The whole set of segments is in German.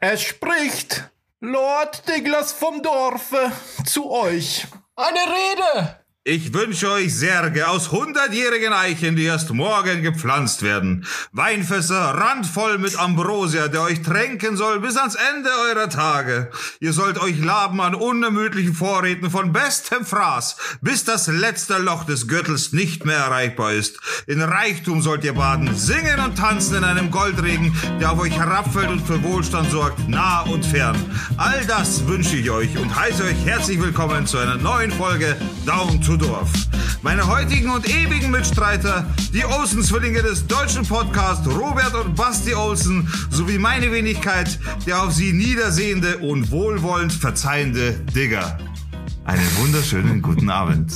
Es spricht Lord Douglas vom Dorfe zu euch. Eine Rede! Ich wünsche euch Särge aus hundertjährigen Eichen, die erst morgen gepflanzt werden. Weinfässer randvoll mit Ambrosia, der euch tränken soll bis ans Ende eurer Tage. Ihr sollt euch laben an unermüdlichen Vorräten von bestem Fraß, bis das letzte Loch des Gürtels nicht mehr erreichbar ist. In Reichtum sollt ihr baden, singen und tanzen in einem Goldregen, der auf euch herabfällt und für Wohlstand sorgt, nah und fern. All das wünsche ich euch und heiße euch herzlich willkommen zu einer neuen Folge Down to Dorf. Meine heutigen und ewigen Mitstreiter, die Olsen-Zwillinge des deutschen Podcasts Robert und Basti Olsen, sowie meine Wenigkeit, der auf sie niedersehende und wohlwollend verzeihende Digger. Einen wunderschönen guten Abend.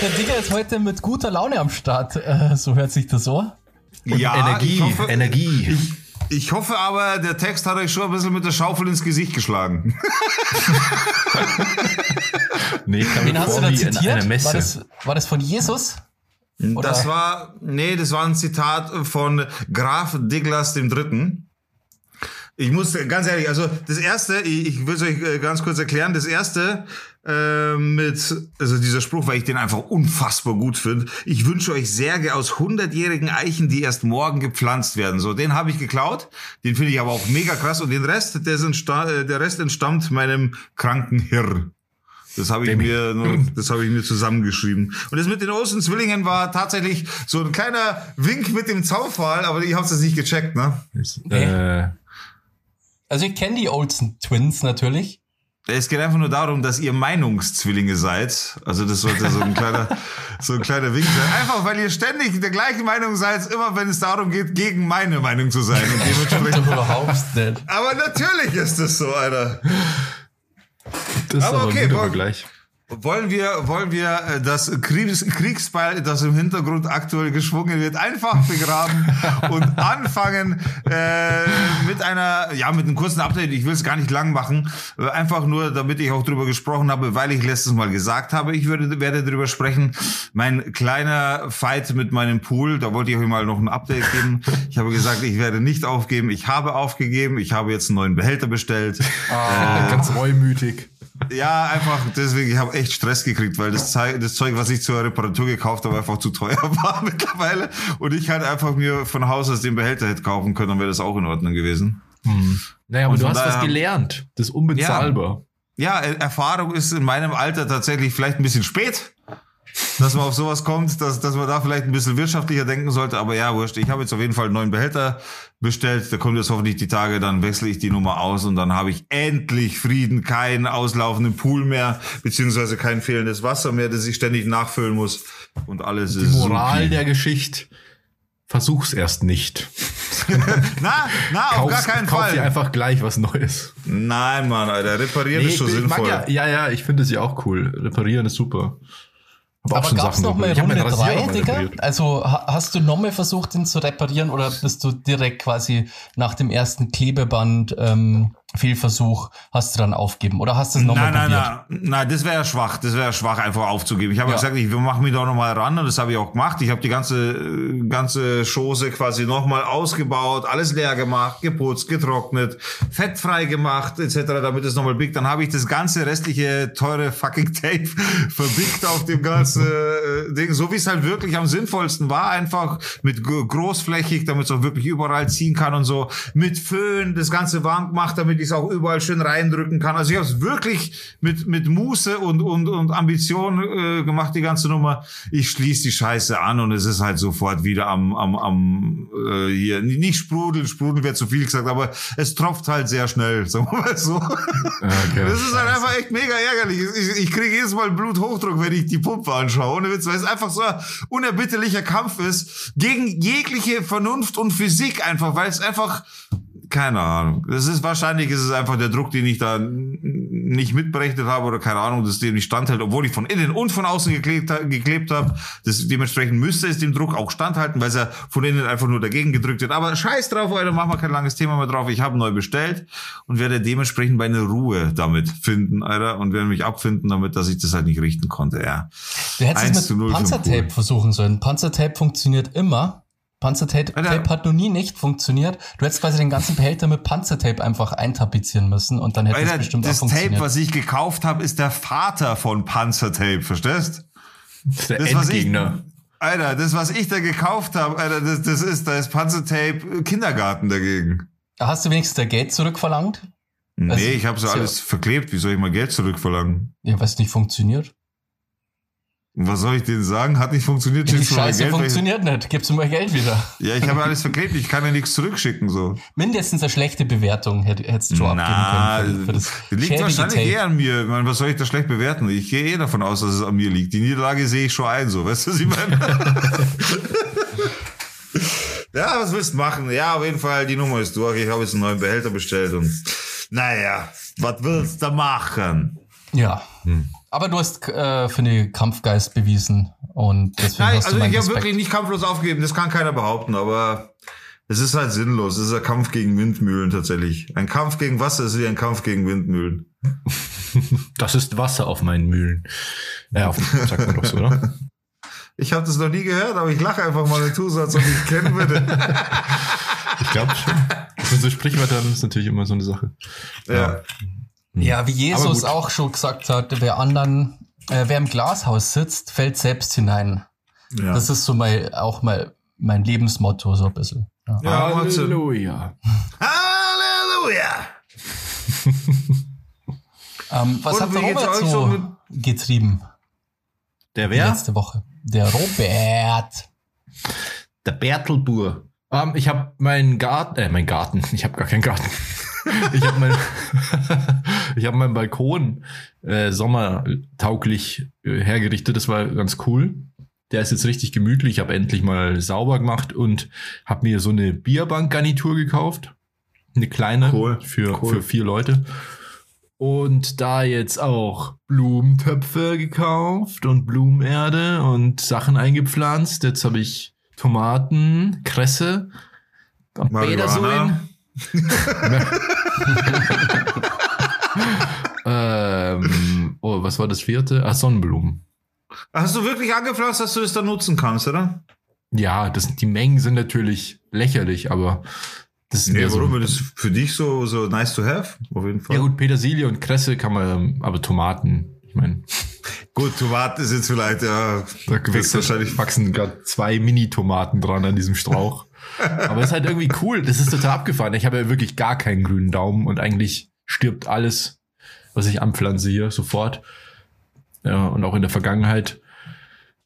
Der Digger ist heute mit guter Laune am Start. Äh, so hört sich das so. ja, Energie, ich hoffe, Energie. Ich, ich hoffe aber, der Text hat euch schon ein bisschen mit der Schaufel ins Gesicht geschlagen. nee, ich kann Wen hast du da zitiert? War das, war das von Jesus? Oder- Das war, nee, das war ein Zitat von Graf Douglas dem Dritten. Ich muss ganz ehrlich, also das erste, ich, ich will es euch äh, ganz kurz erklären, das erste äh, mit, also dieser Spruch, weil ich den einfach unfassbar gut finde. Ich wünsche euch Särge aus hundertjährigen Eichen, die erst morgen gepflanzt werden. So, den habe ich geklaut. Den finde ich aber auch mega krass. Und den Rest, der, sind, äh, der Rest entstammt meinem kranken Hirn. Das habe ich mir, nur- das habe ich mir zusammengeschrieben. Und das mit den Olsen-Zwillingen war tatsächlich so ein kleiner Wink mit dem Zaunpfahl, aber ich habe es nicht gecheckt, ne? Äh, Also ich kenne die Olsen Twins natürlich. Es geht einfach nur darum, dass ihr Meinungszwillinge seid. Also das sollte so ein kleiner, so ein kleiner Wink sein. Einfach, weil ihr ständig der gleichen Meinung seid, immer wenn es darum geht, gegen meine Meinung zu sein. Und dementsprechend. Überhaupt nicht. aber natürlich ist das so, Alter. das ist Aber aber okay, ein guter Vergleich. Wollen wir, wollen wir äh, das Kriegs Kriegsbeil, das im Hintergrund aktuell geschwungen wird, einfach begraben und anfangen äh, mit einer, ja, mit einem kurzen Update. Ich will es gar nicht lang machen, äh, einfach nur, damit ich auch drüber gesprochen habe, weil ich letztes Mal gesagt habe, ich würde, werde drüber sprechen. Mein kleiner Fight mit meinem Pool, da wollte ich euch mal noch ein Update geben. Ich habe gesagt, ich werde nicht aufgeben. Ich habe aufgegeben. Ich habe jetzt einen neuen Behälter bestellt. Ganz reumütig. Ja, einfach deswegen, ich habe echt Stress gekriegt, weil das, Zeug, das Zeug, was ich zur Reparatur gekauft habe, einfach zu teuer war mittlerweile. Und ich halt einfach mir von Haus aus den Behälter hätte kaufen können, dann wäre das auch in Ordnung gewesen. Naja, aber du hast was daher- gelernt. Das ist unbezahlbar. Ja, Er- Erfahrung ist in meinem Alter tatsächlich vielleicht ein bisschen spät, dass man auf sowas kommt, dass, dass man da vielleicht ein bisschen wirtschaftlicher denken sollte. Aber ja, wurscht. Ich habe jetzt auf jeden Fall einen neuen Behälter bestellt. Da kommt jetzt hoffentlich die Tage, dann wechsle ich die Nummer aus und dann habe ich endlich Frieden, keinen auslaufenden Pool mehr, beziehungsweise kein fehlendes Wasser mehr, das ich ständig nachfüllen muss. Und alles Die ist Moral supi. der Geschichte. Versuch's erst nicht. Na, na, auf gar keinen kauf Fall. dir einfach gleich was Neues. Nein, Mann, Alter, reparieren ist schon ich mag sinnvoll. ja, ja, ja, ich finde es ja auch cool. Reparieren ist super. Hab Aber schon gab's Sachen noch mal repariert. Ich hab Runde meinen Rasierer 3, mal Digga? Also ha- hast du nochmal versucht, den zu reparieren oder bist du direkt quasi nach dem ersten Klebeband ähm, Fehlversuch hast du dann aufgeben oder hast du es nochmal Nein, nein, probiert? nein, nein, das wäre ja schwach. Das wäre ja schwach, einfach aufzugeben. Ich habe Ja. gesagt, ich mache mich doch nochmal ran und das habe ich auch gemacht. Ich habe die ganze ganze Chose quasi nochmal ausgebaut, alles leer gemacht, geputzt, getrocknet, fettfrei gemacht etc., damit es nochmal biegt. Dann habe ich das ganze restliche teure fucking Tape verbickt auf dem ganzen Ding, so wie es halt wirklich am sinnvollsten war, einfach mit großflächig, damit es auch wirklich überall ziehen kann und so, mit Föhn das Ganze warm gemacht, damit ich es auch überall schön reindrücken kann. Also ich habe es wirklich mit mit Muße und und und Ambition äh, gemacht, die ganze Nummer. Ich schließe die Scheiße an und es ist halt sofort wieder am am am äh, hier nicht sprudeln, sprudeln wäre zu viel gesagt, aber es tropft halt sehr schnell, sagen wir mal so. Okay. Das ist halt einfach echt mega ärgerlich. Ich, ich kriege jedes Mal Bluthochdruck, wenn ich die Pumpe anschaue. Ohne Witz, weil es einfach so ein unerbitterlicher Kampf ist gegen jegliche Vernunft und Physik einfach, weil es einfach keine Ahnung. Das ist wahrscheinlich ist es einfach der Druck, den ich da nicht mitberechnet habe oder keine Ahnung, dass dem nicht standhält, obwohl ich von innen und von außen geklebt, geklebt habe. Das, dementsprechend müsste es dem Druck auch standhalten, weil es ja von innen einfach nur dagegen gedrückt wird. Aber scheiß drauf, Alter, machen wir kein langes Thema mehr drauf. Ich habe neu bestellt und werde dementsprechend meine Ruhe damit finden, Alter, und werde mich abfinden damit, dass ich das halt nicht richten konnte, ja. Du hättest 1 es mit 0 für Panzertape versuchen sollen. Panzertape funktioniert immer. Panzertape Alter. Hat noch nie nicht funktioniert. Du hättest quasi den ganzen Behälter mit Panzertape einfach eintapezieren müssen und dann hätte es Alter, bestimmt das auch funktioniert. Tape, was ich gekauft habe, ist der Vater von Panzertape, verstehst? Das ist der Das, was ich, Endgegner. Alter, das, was ich da gekauft habe, Alter, das, das ist, da ist Panzertape Kindergarten dagegen. Hast du wenigstens der Geld zurückverlangt? Nee, Also, ich habe so alles verklebt. Wie soll ich mal Geld zurückverlangen? Ja, was nicht funktioniert. Was soll ich denen sagen? Hat nicht funktioniert. Die schickst du mal Scheiße Geld, funktioniert nicht. Gib's mir mal Geld wieder. Ich, ja, ich habe alles verklebt. Ich kann ja nichts zurückschicken, so. Mindestens eine schlechte Bewertung hätt- hättest du schon Na, abgeben können. Für, für liegt wahrscheinlich Tape. eh an mir. Ich meine, was soll ich da schlecht bewerten? Ich gehe eh davon aus, dass es an mir liegt. Die Niederlage sehe ich schon ein, so. Weißt du, was ich meine? ja, was willst du machen? Ja, auf jeden Fall, die Nummer ist durch. Ich habe jetzt einen neuen Behälter bestellt und naja, was willst du machen? Ja. Hm. Aber du hast äh, für den Kampfgeist bewiesen und deswegen Nein, hast also du meinen ich habe wirklich nicht kampflos aufgegeben, das kann keiner behaupten, aber es ist halt sinnlos. Es ist ein Kampf gegen Windmühlen tatsächlich. Ein Kampf gegen Wasser ist wie ein Kampf gegen Windmühlen. Das ist Wasser auf meinen Mühlen. Ja, auf, sagt man doch so, oder? Ich habe das noch nie gehört, aber ich lache einfach mal so, als ob ich es kennen würde. Ich glaube schon. Sind so Sprichwörter, ist natürlich immer so eine Sache. Ja. Ja, wie Jesus auch schon gesagt hat, wer anderen, äh, wer im Glashaus sitzt, fällt selbst hinein. Ja. Das ist so mein, auch mal mein Lebensmotto so ein bisschen. Ja. Ja. Halleluja. Halleluja! Ähm, was Und hat der Robert so getrieben Der wer? letzte Woche? Der Robert. Der Bertelbur. Ähm, ich habe meinen Garten, äh, mein Garten. Ich habe gar keinen Garten. ich habe mein, ich habe meinen Balkon äh, sommertauglich äh, hergerichtet. Das war ganz cool. Der ist jetzt richtig gemütlich. Ich habe endlich mal sauber gemacht und habe mir so eine Bierbankgarnitur gekauft. Eine kleine Cool, für, cool. für vier Leute. Und da jetzt auch Blumentöpfe gekauft und Blumenerde und Sachen eingepflanzt. Jetzt habe ich Tomaten, Kresse, Marihuana. Ähm, oh, was war das vierte? Ah, Sonnenblumen. Hast du wirklich angepflanzt, dass du das dann nutzen kannst, oder? Ja, das, die Mengen sind natürlich lächerlich, aber das ist Nee, mehr so. warum? Das ist für dich so, so nice to have? Auf jeden Fall. Ja gut, Petersilie und Kresse kann man, aber Tomaten, ich meine, Gut, Tomaten ist jetzt vielleicht, ja, da wächst wahrscheinlich. wachsen gerade zwei Mini-Tomaten dran an diesem Strauch. Aber es ist halt irgendwie cool, das ist total abgefahren. Ich habe ja wirklich gar keinen grünen Daumen und eigentlich stirbt alles, was ich anpflanze hier sofort. Ja, und auch in der Vergangenheit.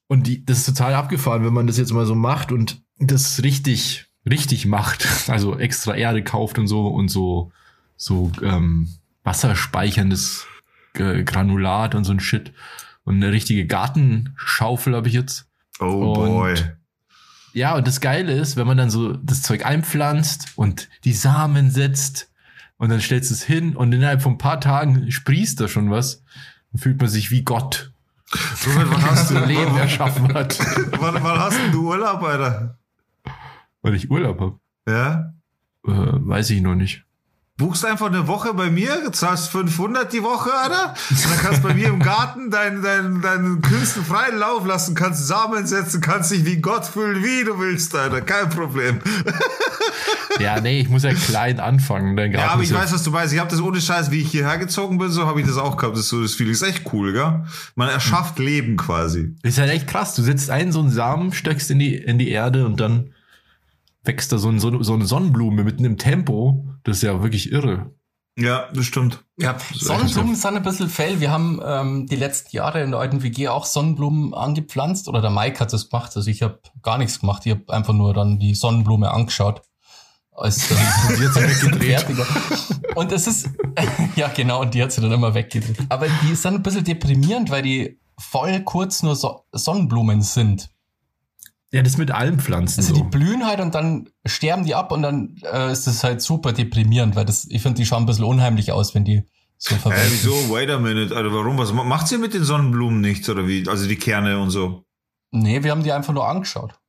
Und die, das ist total abgefahren, wenn man das jetzt mal so macht und das richtig, richtig macht. Also extra Erde kauft und so und so, so ähm, wasserspeicherndes äh, Granulat und so ein Shit. Und eine richtige Gartenschaufel habe ich jetzt. Oh Und- boy. Ja, und das Geile ist, wenn man dann so das Zeug einpflanzt und die Samen setzt und dann stellst du es hin und innerhalb von ein paar Tagen sprießt da schon was, dann fühlt man sich wie Gott, Robert, wann hast du Leben erschaffen hat, wann, wann hast du Urlaub, Alter? weil ich Urlaub habe. Ja? Äh, weiß ich noch nicht. Buchst einfach eine Woche bei mir, zahlst 500 die Woche, Alter. Und dann kannst du bei mir im Garten deinen dein, deinen Künsten freien Lauf lassen, kannst Samen setzen, kannst dich wie Gott fühlen, wie du willst, Alter. Kein Problem. Ja, nee, ich muss ja klein anfangen. Dein Ja, Garten aber ich weiß, was du meinst. Ich habe das ohne Scheiß, wie ich hierher gezogen bin, so habe ich das auch gehabt. Das ist so das Feeling. Ist echt cool, gell? Man erschafft Leben quasi. ist halt echt krass. Du setzt einen so einen Samen, steckst in die, in die Erde und dann wächst da so, ein, so, so eine Sonnenblume mitten im Tempo. Das ist ja wirklich irre. Ja, das stimmt. Ja, Sonnenblumen sind ein bisschen fail. Wir haben ähm, die letzten Jahre in der alten WG auch Sonnenblumen angepflanzt. Oder der Mike hat das gemacht. Also ich habe gar nichts gemacht. Ich habe einfach nur dann die Sonnenblume angeschaut. Als dann die hat sich weggedreht. Und es ist, ja genau, und die hat sie dann immer weggedreht. Aber die ist dann ein bisschen deprimierend, weil die voll kurz nur so Sonnenblumen sind. Ja, das mit allen Pflanzen Also so. die blühen halt und dann sterben die ab und dann äh, ist das halt super deprimierend, weil das, ich finde, die schauen ein bisschen unheimlich aus, wenn die so Hä, verwelken. wieso? Wait a minute. Also warum? Was ma- macht ihr mit den Sonnenblumen nicht, oder wie? Also die Kerne und so. Nee, wir haben die einfach nur angeschaut.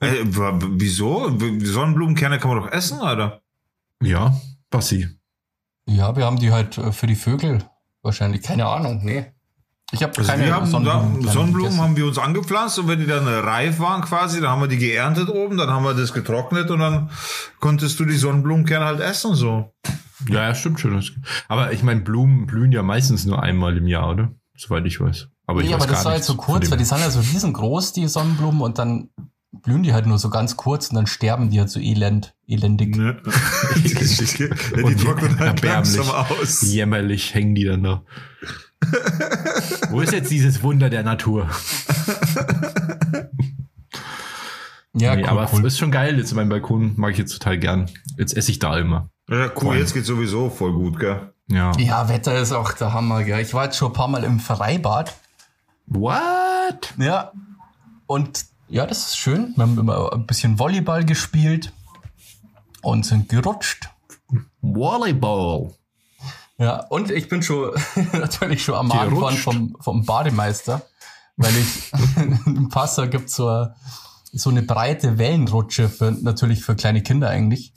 Äh, wieso? Die Sonnenblumenkerne kann man doch essen, oder? Ja, Bassi. Ja, wir haben die halt äh, für die Vögel wahrscheinlich. Keine Ahnung, nee. Ich habe Also keine wir haben Sonnenblumen, da, Sonnenblumen haben wir uns angepflanzt und wenn die dann reif waren quasi, dann haben wir die geerntet oben, dann haben wir das getrocknet und dann konntest du die Sonnenblumenkerne halt essen so. Ja, ja, stimmt schon. Aber ich meine, Blumen blühen ja meistens nur einmal im Jahr, oder? Soweit ich weiß. Aber ich nee, weiß aber das gar war jetzt so von kurz, weil die sind ja so riesengroß, die Sonnenblumen, und dann blühen die halt nur so ganz kurz und dann sterben die halt so elend, elendig. Ne? die, die, trocknen halt langsam aus. Jämmerlich hängen die dann da. Wo ist jetzt dieses Wunder der Natur? Ja, nee, cool, aber cool. ist schon geil. Jetzt mein Balkon mag ich jetzt total gern. Jetzt esse ich da immer. Ja, cool, jetzt geht's sowieso voll gut, gell? Ja. Ja, Wetter ist auch der Hammer, gell. Ich war jetzt schon ein paar Mal im Freibad. What? Ja. Und ja, das ist schön. Wir haben immer ein bisschen Volleyball gespielt und sind gerutscht. Volleyball. Ja, und ich bin schon natürlich schon am Gerutscht. vom, vom Bademeister, weil ich im Passau gibt so, eine- so eine breite Wellenrutsche für, natürlich für kleine Kinder eigentlich.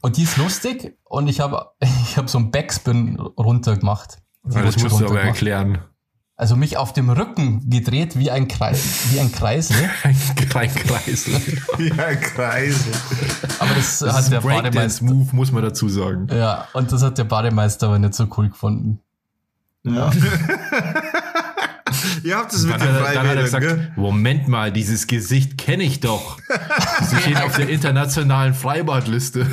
Und die ist lustig und ich habe ich hab so einen Backspin runter gemacht. Die Ja, das musst du aber runtergemacht. erklären. Also mich auf dem Rücken gedreht wie ein Kreis, wie ein Kreisel. Kein Kreisel. Ja, Kreise. Aber das, Das hat ist der ein Bademeister. Breakdance-Move, muss man dazu sagen. Ja, und das hat der Bademeister aber nicht so cool gefunden. Ja. Ihr habt es mit Dann den hat, er, dann hat er gesagt, gell? Moment mal, dieses Gesicht kenne ich doch. Sie stehen auf der internationalen Freibadliste.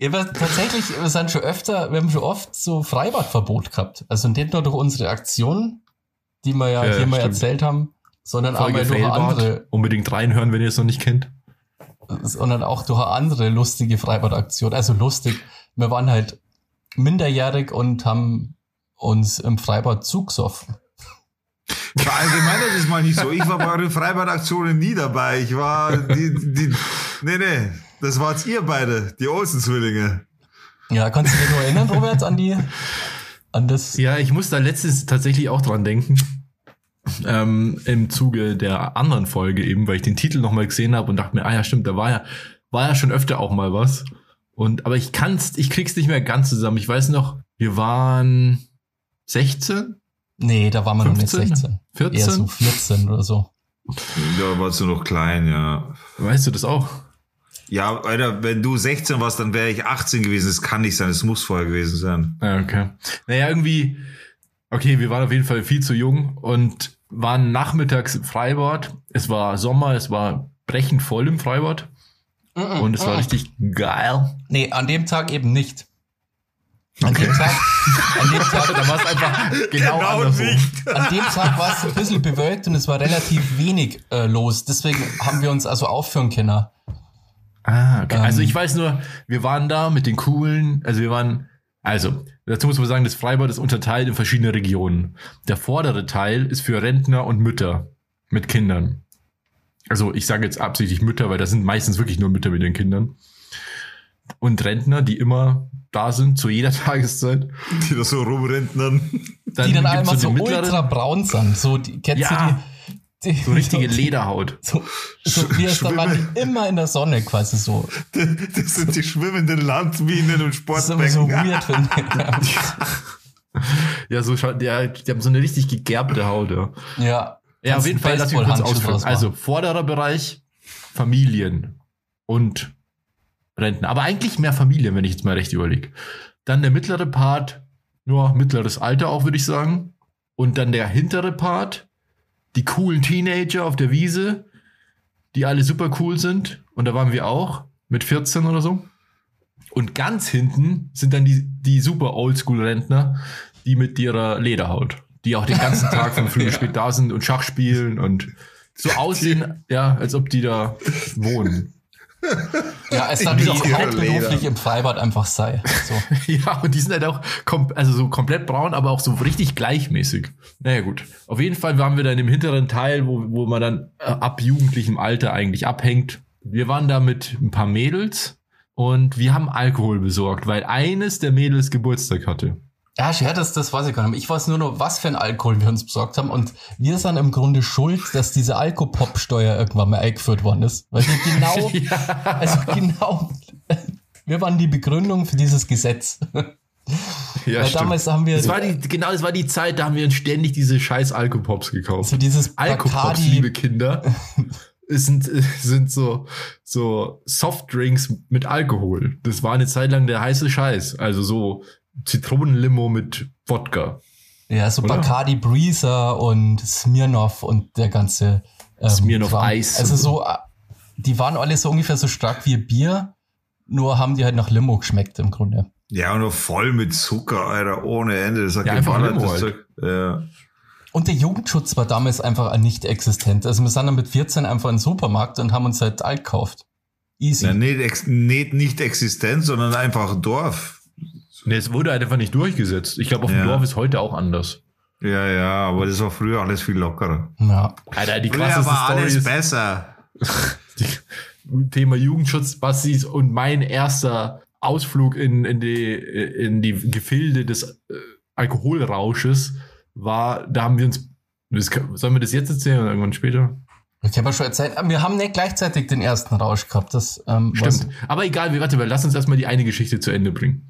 Ja, aber tatsächlich, wir sind schon öfter, wir haben schon oft so Freibadverbot gehabt. Also nicht nur durch unsere Aktion, die wir ja, Ja, hier mal stimmt. erzählt haben, sondern auch Folge mal durch andere, Unbedingt reinhören, wenn ihr es noch nicht kennt. sondern auch durch eine andere lustige Freibadaktion. Also lustig. Wir waren halt minderjährig und haben uns im Freibad zugesoffen. Verallgemeinert ist mal nicht so. Ich war bei euren Freibadaktionen nie dabei. Ich war die, die, nee, nee. Das wart's ihr beide, die Olsen-Zwillinge. Ja, kannst du dich nur erinnern, Robert, an die, an das? Ja, ich muss da letztens tatsächlich auch dran denken. Ähm, Im Zuge der anderen Folge eben, weil ich den Titel nochmal gesehen habe und dachte mir, ah ja, stimmt, da war ja, war ja schon öfter auch mal was. Und, aber ich kann's, ich krieg's nicht mehr ganz zusammen. Ich weiß noch, wir waren 16, Nee, da waren wir noch nicht 15? 16. 14? Eher so 14 oder so. Da warst du noch klein, ja. Weißt du das auch? Ja, Alter, wenn du 16 warst, dann wäre ich 18 gewesen. Das kann nicht sein. Das muss vorher gewesen sein. Ja, okay. Naja, irgendwie, okay, wir waren auf jeden Fall viel zu jung und waren nachmittags im Freibad. Es war Sommer, es war brechend voll im Freibad und es war richtig geil. Nee, an dem Tag eben nicht. An dem Tag, an dem Tag, Da war es einfach genau, andersrum. an dem Tag war es ein bisschen bewölkt und es war relativ wenig äh, los. Deswegen haben wir uns also aufführen können. Ah, okay. also Ähm. ich weiß nur, wir waren da mit den coolen, also wir waren, also dazu muss man sagen, das Freibad ist unterteilt in verschiedene Regionen. Der vordere Teil ist für Rentner und Mütter mit Kindern. Also ich sage jetzt absichtlich Mütter, weil das sind meistens wirklich nur Mütter mit den Kindern. Und Rentner, die immer da sind, zu jeder Tageszeit. Die da so rumrentnern. Dann die dann einmal so mittleren, ultra braun sind. So, die, kennst Ja, du die? so richtige Lederhaut. So, so wie es da waren die immer in der Sonne quasi so. Das sind die schwimmenden Landminen und Das ist immer so Sportbecken. weird, finde ich. Ja, so ja, die haben so eine richtig gegerbte Haut, ja. Ja. Ja, auf jeden Fall, lass mich kurz ausführen. Also, vorderer Bereich, Familien und Renten. Aber eigentlich mehr Familien, wenn ich jetzt mal recht überlege. Dann der mittlere Part, nur mittleres Alter auch, würde ich sagen. Und dann der hintere Part, die coolen Teenager auf der Wiese, die alle super cool sind. Und da waren wir auch, mit 14 oder so. Und ganz hinten sind dann die, die super Oldschool-Rentner, die mit ihrer Lederhaut, die auch den ganzen Tag früh bis spät da sind und Schach spielen und so aussehen, ja, als ob die da wohnen. Ja, als dann die ihrer hauptberuflich im Freibad einfach sei. So. Ja, und die sind halt auch also so komplett braun, aber auch so richtig gleichmäßig. Naja, gut. Auf jeden Fall waren wir dann im hinteren Teil, wo, wo man dann äh, ab jugendlichem Alter eigentlich abhängt. Wir waren da mit ein paar Mädels und wir haben Alkohol besorgt, weil eines der Mädels Geburtstag hatte. Ja, ja das, das weiß ich gar nicht. Ich weiß nur noch, was für ein Alkohol wir uns besorgt haben. Und wir sind im Grunde schuld, dass diese Alkopop-Steuer irgendwann mal eingeführt worden ist. Weil wir genau, ja. also genau, wir waren die Begründung für dieses Gesetz. Ja, Weil damals haben wir. Das war die, genau, das war die Zeit, da haben wir uns ständig diese scheiß Alkopops gekauft. So dieses Alkopops, liebe Kinder. sind, sind so, so Softdrinks mit Alkohol. Das war eine Zeit lang der heiße Scheiß. Also so Zitronenlimo mit Wodka. Ja, so Oder? Bacardi Breezer und Smirnoff und der ganze ähm, Smirnoff Eis. Also so, äh, die waren alle so ungefähr so stark wie Bier, nur haben die halt nach Limo geschmeckt im Grunde. Ja, und noch voll mit Zucker, Alter, ohne Ende. Das hat ja, einfach Limo halt. Ja. Und der Jugendschutz war damals einfach nicht existent. Also wir sind dann mit 14 einfach in den Supermarkt und haben uns halt alt gekauft. Easy. Ja, nicht, nicht, nicht existent, sondern einfach Dorf. Nee, es wurde halt einfach nicht durchgesetzt. Ich glaube, auf dem Dorf ist heute auch anders. Ja, ja, aber das war früher alles viel lockerer. Ja. Alter, die früher war Story alles ist, besser. die, Thema Jugendschutz, Bassis und mein erster Ausflug in, in, die, in die Gefilde des äh, Alkoholrausches war, da haben wir uns, sollen wir das jetzt erzählen oder irgendwann später? Ich habe ja schon erzählt, wir haben nicht gleichzeitig den ersten Rausch gehabt. Das, ähm, Stimmt. Aber egal, warte, lass uns erstmal die eine Geschichte zu Ende bringen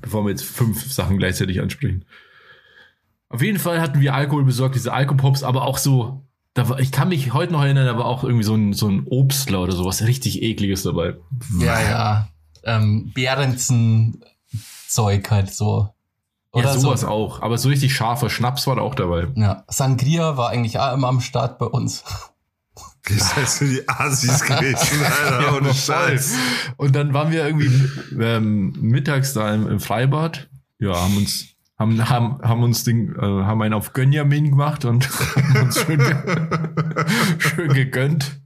bevor wir jetzt fünf Sachen gleichzeitig ansprechen. Auf jeden Fall hatten wir Alkohol besorgt, diese Alkopops, aber auch so, da war, ich kann mich heute noch erinnern, da war auch irgendwie so ein, so ein Obstler oder sowas richtig ekliges dabei. Ja, ja. Ähm, Behrensen-Zeug halt so. Oder ja, sowas so. auch. Aber so richtig scharfer Schnaps war da auch dabei. Ja, Sangria war eigentlich auch immer am Start bei uns. Das heißt für die Asis gewesen, Alter, ja, ohne Scheiß. Und dann waren wir irgendwie ähm, mittags da im, im, Freibad. Ja, haben uns haben, haben, haben uns den, äh, haben einen auf Gönjamin gemacht und haben uns schön, schön gegönnt.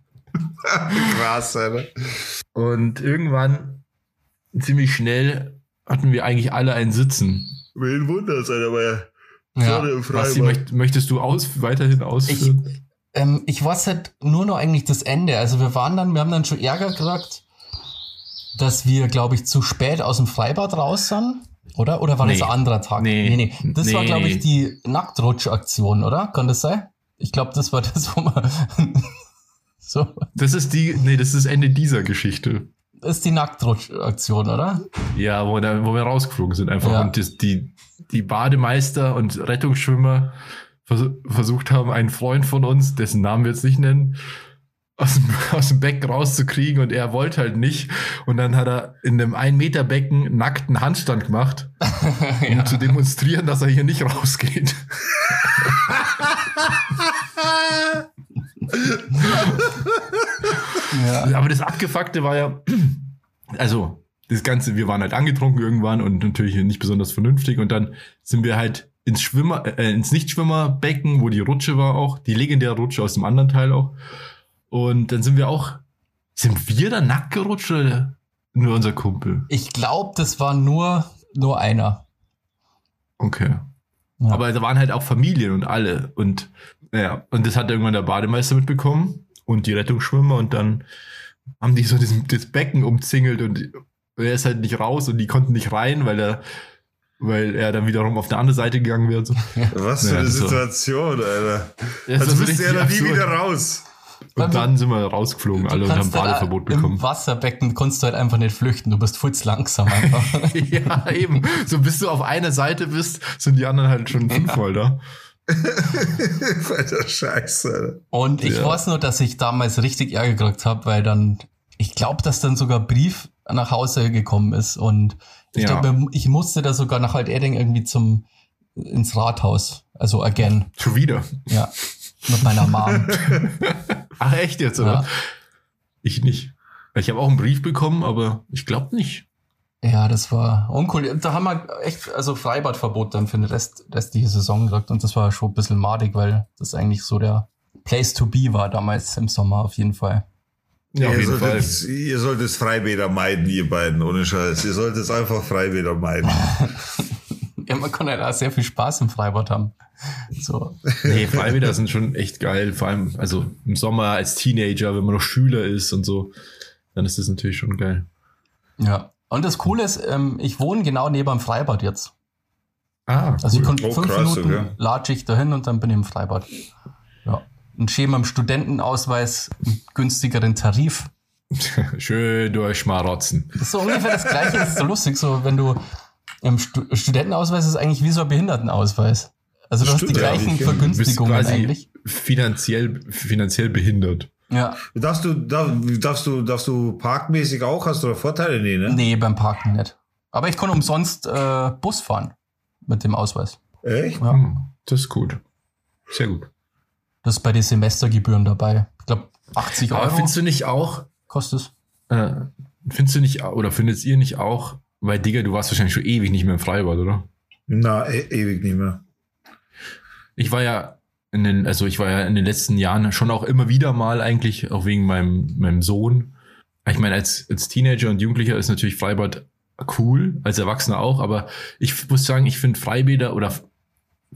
Krass, Alter. Und irgendwann, ziemlich schnell, hatten wir eigentlich alle einen Sitzen. Wen wundert Alter, weil ja. im Freibad. möchtest du aus, weiterhin ausführen? Ich, ähm, ich weiß halt nur noch eigentlich das Ende. Also wir waren dann, wir haben dann schon Ärger gekriegt, dass wir, glaube ich, zu spät aus dem Freibad raus sind. Oder? Oder war nee. das ein anderer Tag? Nee, nee. nee. Das nee. war, glaube ich, die Nacktrutsch-Aktion, oder? Kann das sein? Ich glaube, das war das, wo man. so. Das ist die, nee, das ist das Ende dieser Geschichte. Das ist die Nacktrutsch-Aktion, oder? Ja, wo, da, wo wir rausgeflogen sind einfach. Ja. Und das, die, die Bademeister und Rettungsschwimmer vers versucht haben, einen Freund von uns, dessen Namen wir jetzt nicht nennen, aus dem, aus dem Becken rauszukriegen und er wollte halt nicht. Und dann hat er in einem 1-Meter-Becken nackten Handstand gemacht, um ja. zu demonstrieren, dass er hier nicht rausgeht. ja. Aber das Abgefuckte war ja, also das Ganze, wir waren halt angetrunken irgendwann und natürlich nicht besonders vernünftig und dann sind wir halt ins Schwimmer, äh, ins Nichtschwimmerbecken, wo die Rutsche war auch, die legendäre Rutsche aus dem anderen Teil auch. Und dann sind wir auch, sind wir da nackt gerutscht oder nur unser Kumpel? Ich glaube, das war nur, nur einer. Okay. Ja. Aber da waren halt auch Familien und alle. Und ja, und das hat irgendwann der Bademeister mitbekommen und die Rettungsschwimmer und dann haben die so das, das Becken umzingelt und er ist halt nicht raus und die konnten nicht rein, weil er weil er dann wiederum auf der andere Seite gegangen wird. Was für eine Situation, Alter. Ja, Als müsste er dann nie wieder raus. Und dann sind wir rausgeflogen alle und haben Badeverbot bekommen. Im Wasserbecken kannst du halt einfach nicht flüchten, du bist futz langsam einfach. ja, eben. So bis du auf einer Seite bist, sind die anderen halt schon fünfmal da. Alter Scheiße. Und ich ja. weiß nur, dass ich damals richtig Ärger gekriegt habe, weil dann, ich glaube, dass dann sogar Brief nach Hause gekommen ist und ich ja. glaube, ich musste da sogar nach Alt-Erding irgendwie zum ins Rathaus. Also again. Schon wieder. Ja. Mit meiner Mom. Ach echt jetzt, oder? Ja. Ich nicht. Ich habe auch einen Brief bekommen, aber ich glaube nicht. Ja, das war uncool. Da haben wir echt, also Freibadverbot dann für den Rest, restliche Saison gesagt und das war schon ein bisschen madig, weil das eigentlich so der Place to be war damals im Sommer auf jeden Fall. Ja, ihr, solltet, ihr solltet Freibäder meiden, ihr beiden, ohne Scheiß. Ihr solltet einfach Freibäder meiden. ja, man kann ja da sehr viel Spaß im Freibad haben. So. Nee, Freibäder sind schon echt geil. Vor allem, also im Sommer als Teenager, wenn man noch Schüler ist und so, dann ist das natürlich schon geil. Ja. Und das Coole ist, ähm, ich wohne genau neben dem Freibad jetzt. Ah, Also ich konnte Oh, fünf krass, Minuten okay. latsche ich dahin und dann bin ich im Freibad. Ja. Und Schema im Studentenausweis einen günstigeren Tarif. Schön durchschmarotzen. Das ist so ungefähr das gleiche, das ist so lustig, so wenn du im Stu Studentenausweis ist eigentlich wie so ein Behindertenausweis. Also du hast die Stimmt, ja, gleichen bist Vergünstigungen quasi eigentlich. finanziell, finanziell behindert. Ja. Darfst du, darf, darfst du, darfst du parkmäßig auch? Hast du da Vorteile? Nee, ne? Nee, beim Parken nicht. Aber ich kann umsonst äh, Bus fahren mit dem Ausweis. Echt? Ja. Hm, das ist gut. Sehr gut. Das ist bei den Semestergebühren dabei. Ich glaube, 80 Aber Euro findest du nicht auch, kostet es. äh, findest du nicht, oder findet ihr nicht auch, weil Digga, du warst wahrscheinlich schon ewig nicht mehr im Freibad, oder? Na, e ewig nicht mehr. Ich war ja in den, also ich war ja in den letzten Jahren schon auch immer wieder mal eigentlich, auch wegen meinem, meinem Sohn. Ich meine, als, als Teenager und Jugendlicher ist natürlich Freibad cool, als Erwachsener auch, aber ich muss sagen, ich finde Freibäder oder,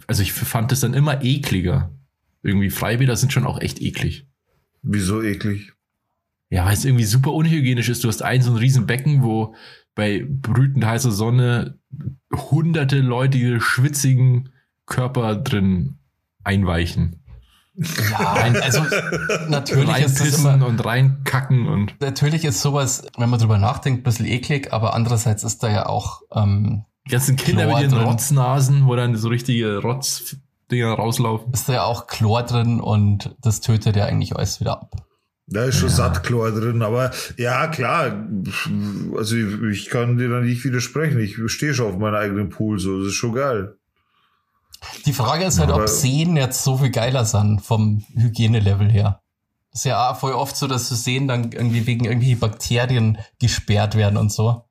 also ich fand es dann immer ekliger. Irgendwie Freibäder sind schon auch echt eklig. Wieso eklig? Ja, weil es irgendwie super unhygienisch ist. Du hast ein so ein riesen Becken, wo bei brütend heißer Sonne hunderte Leute ihre schwitzigen Körper drin einweichen. Ja, also natürlich ist das immer, und reinkacken und natürlich ist sowas, wenn man drüber nachdenkt, ein bisschen eklig, aber andererseits ist da ja auch, ähm, die ganzen Kinder Chlor mit ihren drin. Rotznasen, wo dann so richtige Rotzdinger rauslaufen. ist da ja auch Chlor drin und das tötet ja eigentlich alles wieder ab. Da ist schon Ja. Sattchlor drin, aber ja, klar. Also ich, ich kann dir da nicht widersprechen. Ich stehe schon auf meinen eigenen Pool, so. Das ist schon geil. Die Frage ist halt, Aber- ob Seen jetzt so viel geiler sind vom Hygienelevel her. ist ja auch voll oft so, dass so Seen dann irgendwie wegen irgendwie Bakterien gesperrt werden und so.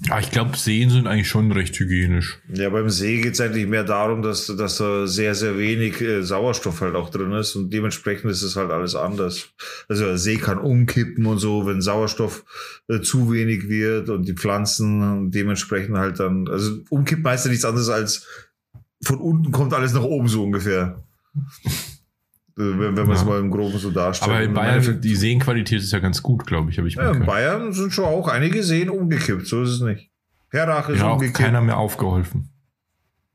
Ja, ich glaube, Seen sind eigentlich schon recht hygienisch. Ja, beim See geht's eigentlich mehr darum, dass, dass da sehr, sehr wenig äh, Sauerstoff halt auch drin ist und dementsprechend ist es halt alles anders. Also der See kann umkippen und so, wenn Sauerstoff äh, zu wenig wird und die Pflanzen dementsprechend halt dann, also umkippen heißt ja nichts anderes als von unten kommt alles nach oben so ungefähr. Äh, Wenn, wenn man es Ja. mal im Groben so darstellt. Aber in Bayern, die Seenqualität ist ja ganz gut, glaube ich, habe ich ja, in. Bayern sind schon auch einige Seen umgekippt, so ist es nicht. Perrach ist Ja, auch umgekippt. keiner mehr aufgeholfen.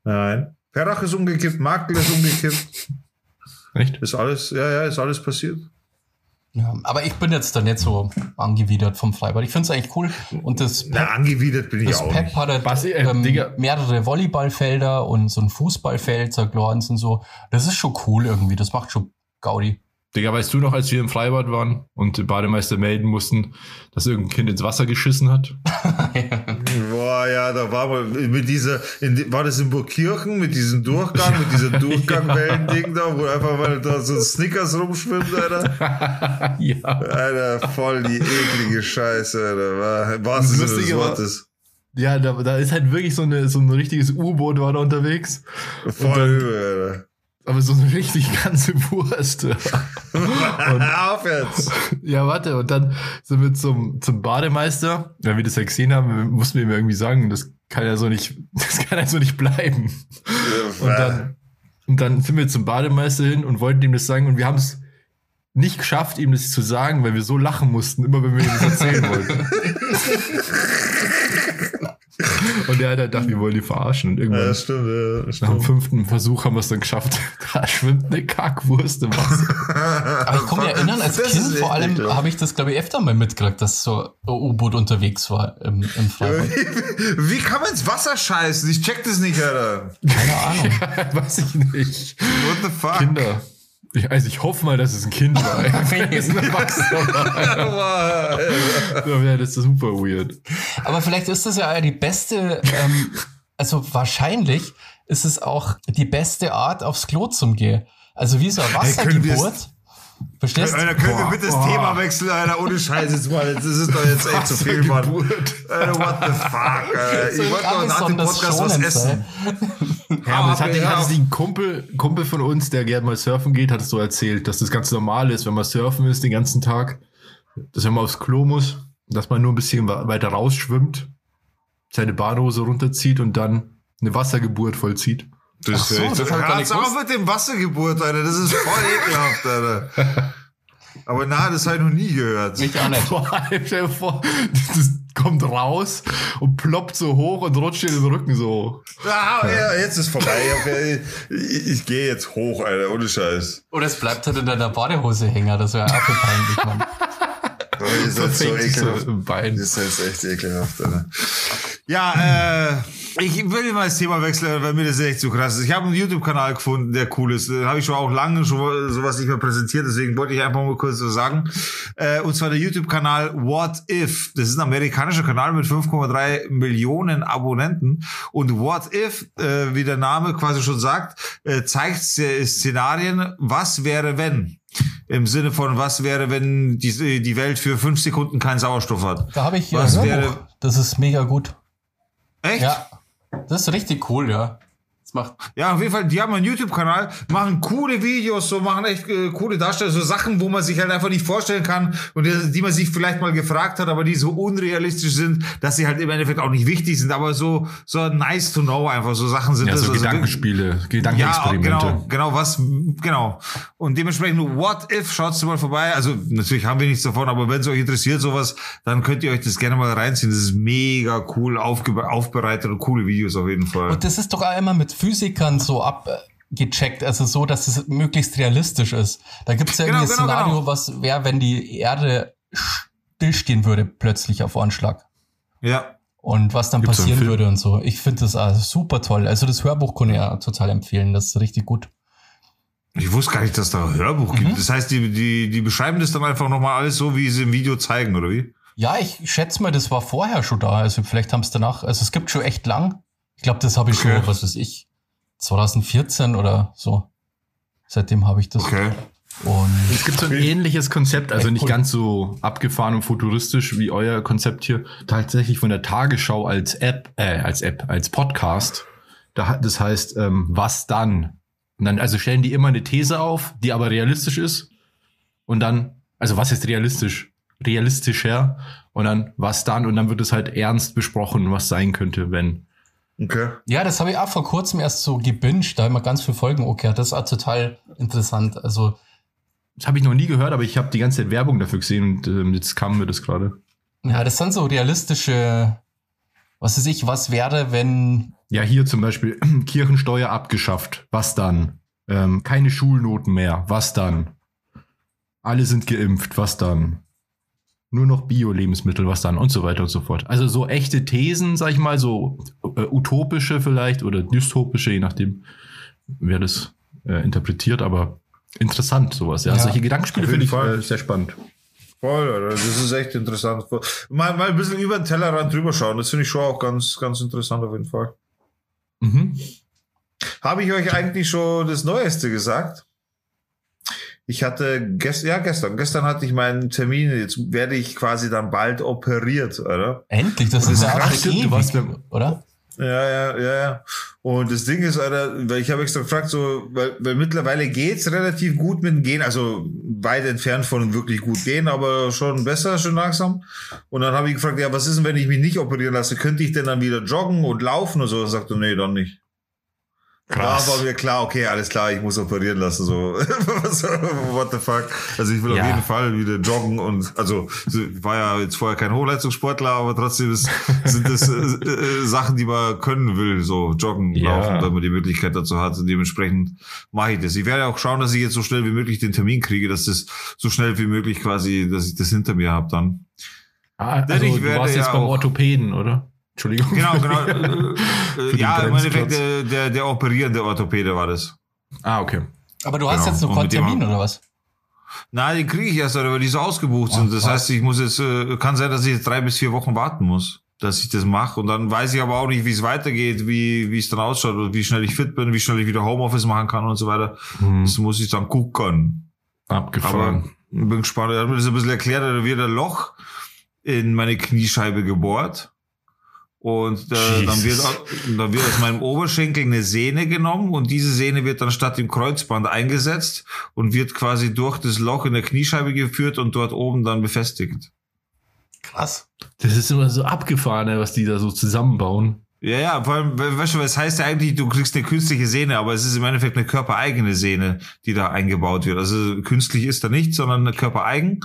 Nein. Perrach ist umgekippt, Magdel ist umgekippt. Echt? Ist alles, ja, ja, ist alles passiert. Ja, aber ich bin jetzt da nicht so angewidert vom Freibad. Ich finde es eigentlich cool. Und das Na, Pep, angewidert bin ich das auch Pep nicht. hat Was, äh, ähm, mehrere Volleyballfelder und so ein Fußballfeld, so Glorens und so. Das ist schon cool irgendwie. Das macht schon Gaudi. Digga, weißt du noch, als wir im Freibad waren und den Bademeister melden mussten, dass irgendein Kind ins Wasser geschissen hat? Boah, ja, da war mal mit dieser, in, war das in Burgkirchen mit diesem Durchgang, mit dieser Durchgangwellen-Ding da, wo einfach mal da so Snickers rumschwimmt, Alter. ja. Alter, voll die eklige Scheiße, Alter. War, was Das ist war- Wortes? Ja, da, da ist halt wirklich so, eine, so ein richtiges U-Boot war da unterwegs. Voll übel, Alter. Aber so eine richtig ganze Wurst. Auf jetzt! ja, warte, und dann sind wir zum, zum Bademeister. Wenn wir das ja gesehen haben, mussten wir ihm irgendwie sagen, das kann ja so nicht, das kann ja so nicht bleiben. Und dann, und dann sind wir zum Bademeister hin und wollten ihm das sagen und wir haben es nicht geschafft, ihm das zu sagen, weil wir so lachen mussten, immer wenn wir ihm das erzählen wollten. und er hat halt gedacht, wir wollen die verarschen. Und Ja, irgendwann, das stimmt, ja, das nach dem stimmt. fünften Versuch haben wir es dann geschafft. Da schwimmt eine Kackwurst im Wasser. Aber ich kann mich erinnern, als Das Kind vor allem habe ich das, glaube ich, öfter mal mitgekriegt, dass so ein U-Boot unterwegs war im, im Freibad. Wie kann man ins Wasser scheißen? Ich check das nicht, Alter. Keine Ahnung. Weiß ich nicht. What the fuck? Kinder. Ich, also ich hoffe mal, dass es ein Kind war. Wenn es ein Erwachsener war, dann wäre das super weird. Aber vielleicht ist das ja die beste, ähm, also wahrscheinlich ist es auch die beste Art, aufs Klo zum Gehen. Also wie so ein Hey, wir. Verstehst Alter, können wir Boah, bitte das boah. Thema wechseln, Alter? Ohne Scheiß jetzt mal. Das ist doch jetzt echt zu viel, Mann. Geburt. Alter, what the fuck, Alter? Ich wollte doch nach dem Podcast was essen. Ja, aber das hatte, ja. hatte ein Kumpel, Kumpel von uns, der gerne mal surfen geht, hat es so erzählt, dass das ganz normal ist, wenn man surfen ist den ganzen Tag, dass wenn man aufs Klo muss, dass man nur ein bisschen weiter rausschwimmt, seine Badehose runterzieht und dann eine Wassergeburt vollzieht. Das Ach so, ist das hab ich gar nicht auf mit dem Wassergeburt, Alter. Das ist voll ekelhaft, Alter. Aber na, das habe ich noch nie gehört. Mich auch nicht. Vor allem, stell dir vor, das, kommt raus und ploppt so hoch und rutscht in den Rücken so. Ah, ja, jetzt ist vorbei. Ich, ich, ich gehe jetzt hoch, Alter, ohne Scheiß. Oder es bleibt halt in deiner Badehose hängen, das wäre auch peinlich, Mann. Oh, ihr seid so so ekelhaft. Bein. Das ist jetzt echt ekelhaft, Alter. Ja, äh, ich will mal das Thema wechseln, weil mir das echt so krass ist. Ich habe einen YouTube-Kanal gefunden, der cool ist. Da habe ich schon auch lange schon sowas nicht mehr präsentiert, deswegen wollte ich einfach mal kurz so sagen. Äh, und zwar der YouTube-Kanal What If. Das ist ein amerikanischer Kanal mit 5,3 Millionen Abonnenten. Und What If, äh, wie der Name quasi schon sagt, äh, zeigt Szenarien, was wäre, wenn. Im Sinne von, was wäre, wenn die, die Welt für fünf Sekunden keinen Sauerstoff hat. Da habe ich Was ein wäre- Hörbuch. Das ist mega gut. Echt? Ja. Das ist richtig cool, ja. Das macht Ja, auf jeden Fall, die haben einen YouTube-Kanal, machen coole Videos, so machen echt äh, coole Darstellungen, so Sachen, wo man sich halt einfach nicht vorstellen kann und die, die man sich vielleicht mal gefragt hat, aber die so unrealistisch sind, dass sie halt im Endeffekt auch nicht wichtig sind, aber so so nice to know einfach so Sachen sind Ja, das so also Gedankenspiele, Ja, Gedankenexperimente. genau, genau, was, genau. Und dementsprechend, what if, schaut's mal vorbei. Also, natürlich haben wir nichts davon, aber wenn es euch interessiert, sowas, dann könnt ihr euch das gerne mal reinziehen. Das ist mega cool aufge aufbereitet und coole Videos auf jeden Fall. Und das ist doch auch immer mit Physikern so abgecheckt, also so, dass es möglichst realistisch ist. Da gibt es ja Genau, irgendwie ein genau, Szenario, genau. was wäre, wenn die Erde stillstehen würde, plötzlich auf Anschlag. ja. Und was dann Gibt's passieren würde und so. Ich finde das auch super toll. Also das Hörbuch kann ich ja total empfehlen. Das ist richtig gut. Ich wusste gar nicht, dass da ein Hörbuch Mhm. gibt. Das heißt, die, die, die beschreiben das dann einfach nochmal alles so, wie sie im Video zeigen, oder wie? Ja, ich schätze mal, das war vorher schon da. Also vielleicht haben es danach, also es gibt schon echt lang. Ich glaube, das habe ich Okay. schon, was weiß ich, 2014 oder so. Seitdem habe ich das. Okay. Und Es gibt so ein ähnliches Konzept, also nicht cool. ganz so abgefahren und futuristisch wie euer Konzept hier. Tatsächlich von der Tagesschau als App, äh, als App, als Podcast. Da, das heißt, ähm, was dann? Und dann, also stellen die immer eine These auf, die aber realistisch ist. Und dann, also was ist realistisch? Realistischer. Und dann, was dann? Und dann wird es halt ernst besprochen, was sein könnte, wenn. Okay. ja, das habe ich auch vor kurzem erst so gebinged. Da haben wir ganz viele Folgen okay. Das ist auch total interessant. Also Das habe ich noch nie gehört, aber ich habe die ganze Zeit Werbung dafür gesehen und ähm, jetzt kam mir das gerade. Ja, das sind so realistische, was weiß ich, was wäre, wenn, Ja, hier zum Beispiel Kirchensteuer abgeschafft. Was dann? Ähm, keine Schulnoten mehr. Was dann? Alle sind geimpft. Was dann? Nur noch Bio-Lebensmittel. Was dann? Und so weiter und so fort. Also so echte Thesen, sag ich mal, so äh, utopische vielleicht oder dystopische, je nachdem, wer das äh, interpretiert, aber interessant sowas. Ja, Ja, solche Gedankenspiele finde ich äh, sehr spannend. Voll. Das ist echt interessant. Mal, mal ein bisschen über den Tellerrand drüber schauen. Das finde ich schon auch ganz, ganz interessant auf jeden Fall. Mhm. Habe ich euch eigentlich schon das Neueste gesagt? Ich hatte gestern, ja, gestern, gestern hatte ich meinen Termin. Jetzt werde ich quasi dann bald operiert, oder? endlich, das, ist ja auch krass, ewig, beim- oder? Ja, ja, ja, ja. Und das Ding ist, Alter, weil ich habe extra gefragt, so, weil, weil mittlerweile geht's relativ gut mit dem Gehen, also weit entfernt von wirklich gut gehen, aber schon besser, schon langsam. Und dann habe ich gefragt, ja, was ist denn, wenn ich mich nicht operieren lasse? Könnte ich denn dann wieder joggen und laufen und so? Und sagte, nee, dann nicht. Krass. Da war mir klar, okay, alles klar, ich muss operieren lassen, so. What the fuck? Also ich will Ja. auf jeden Fall wieder joggen und, also, so, ich war ja jetzt vorher kein Hochleistungssportler, aber trotzdem ist, sind das äh, äh, Sachen, die man können will, so joggen, Ja. laufen, wenn man die Möglichkeit dazu hat. Und dementsprechend mache ich das. Ich werde auch schauen, dass ich jetzt so schnell wie möglich den Termin kriege, dass das so schnell wie möglich quasi, dass ich das hinter mir habe dann. Ah, Denn also, ich du werde warst jetzt beim Orthopäden, oder? Entschuldigung. Genau, genau. Äh, den äh, ja, im Endeffekt Bremsplatz. der, der, der operierende Orthopäde war das. Ah, okay. Aber du hast Genau. jetzt dem Termin oder was? Nein, die kriege ich erst, weil die so ausgebucht sind. Ach, Das krass. heißt, ich muss jetzt, äh, kann sein, dass ich jetzt drei bis vier Wochen warten muss, dass ich das mache. Und dann weiß ich aber auch nicht, wie es weitergeht, wie wie es dann ausschaut, und wie schnell ich fit bin, wie schnell ich wieder Homeoffice machen kann und so weiter. Hm, Das muss ich dann gucken. Aber abgefahren. bin gespannt. Er hat mir das ein bisschen erklärt, da wird ein Loch in meine Kniescheibe gebohrt. Und äh, dann, wird, dann wird aus meinem Oberschenkel eine Sehne genommen und diese Sehne wird dann statt dem Kreuzband eingesetzt und wird quasi durch das Loch in der Kniescheibe geführt und dort oben dann befestigt. Krass. Das ist immer so abgefahren, ey, was die da so zusammenbauen. Ja, ja, vor allem, we- weißt du, es heißt ja eigentlich, du kriegst eine künstliche Sehne, aber es ist im Endeffekt eine körpereigene Sehne, die da eingebaut wird. Also künstlich ist da nicht, sondern eine körpereigen.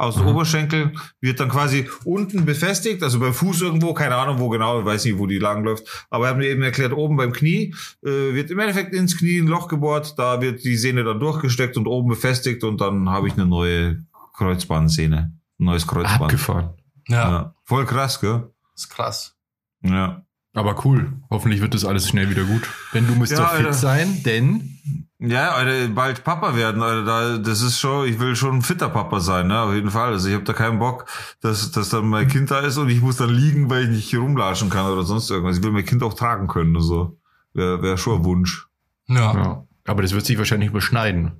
Aus dem Oberschenkel, wird dann quasi unten befestigt, also beim Fuß irgendwo, keine Ahnung wo genau, ich weiß nicht, wo die lang läuft, aber er hat mir eben erklärt, oben beim Knie äh, wird im Endeffekt ins Knie ein Loch gebohrt, da wird die Sehne dann durchgesteckt und oben befestigt und dann habe ich eine neue Kreuzbandsehne, ein neues Kreuzband. Abgefahren. Ja, Ja. Voll krass, gell? ist krass. Ja. Aber cool. Hoffentlich wird das alles schnell wieder gut. Denn du musst Ja, doch fit Alter. sein, denn Ja, Alter, bald Papa werden, Alter, da, das ist schon, ich will schon ein fitter Papa sein, ne, auf jeden Fall. Also ich habe da keinen Bock, dass, dass dann mein Kind da ist und ich muss dann liegen, weil ich nicht rumlatschen kann oder sonst irgendwas. Ich will mein Kind auch tragen können, und so. Wäre wär schon ein Wunsch. Ja. ja. Aber das wird sich wahrscheinlich überschneiden.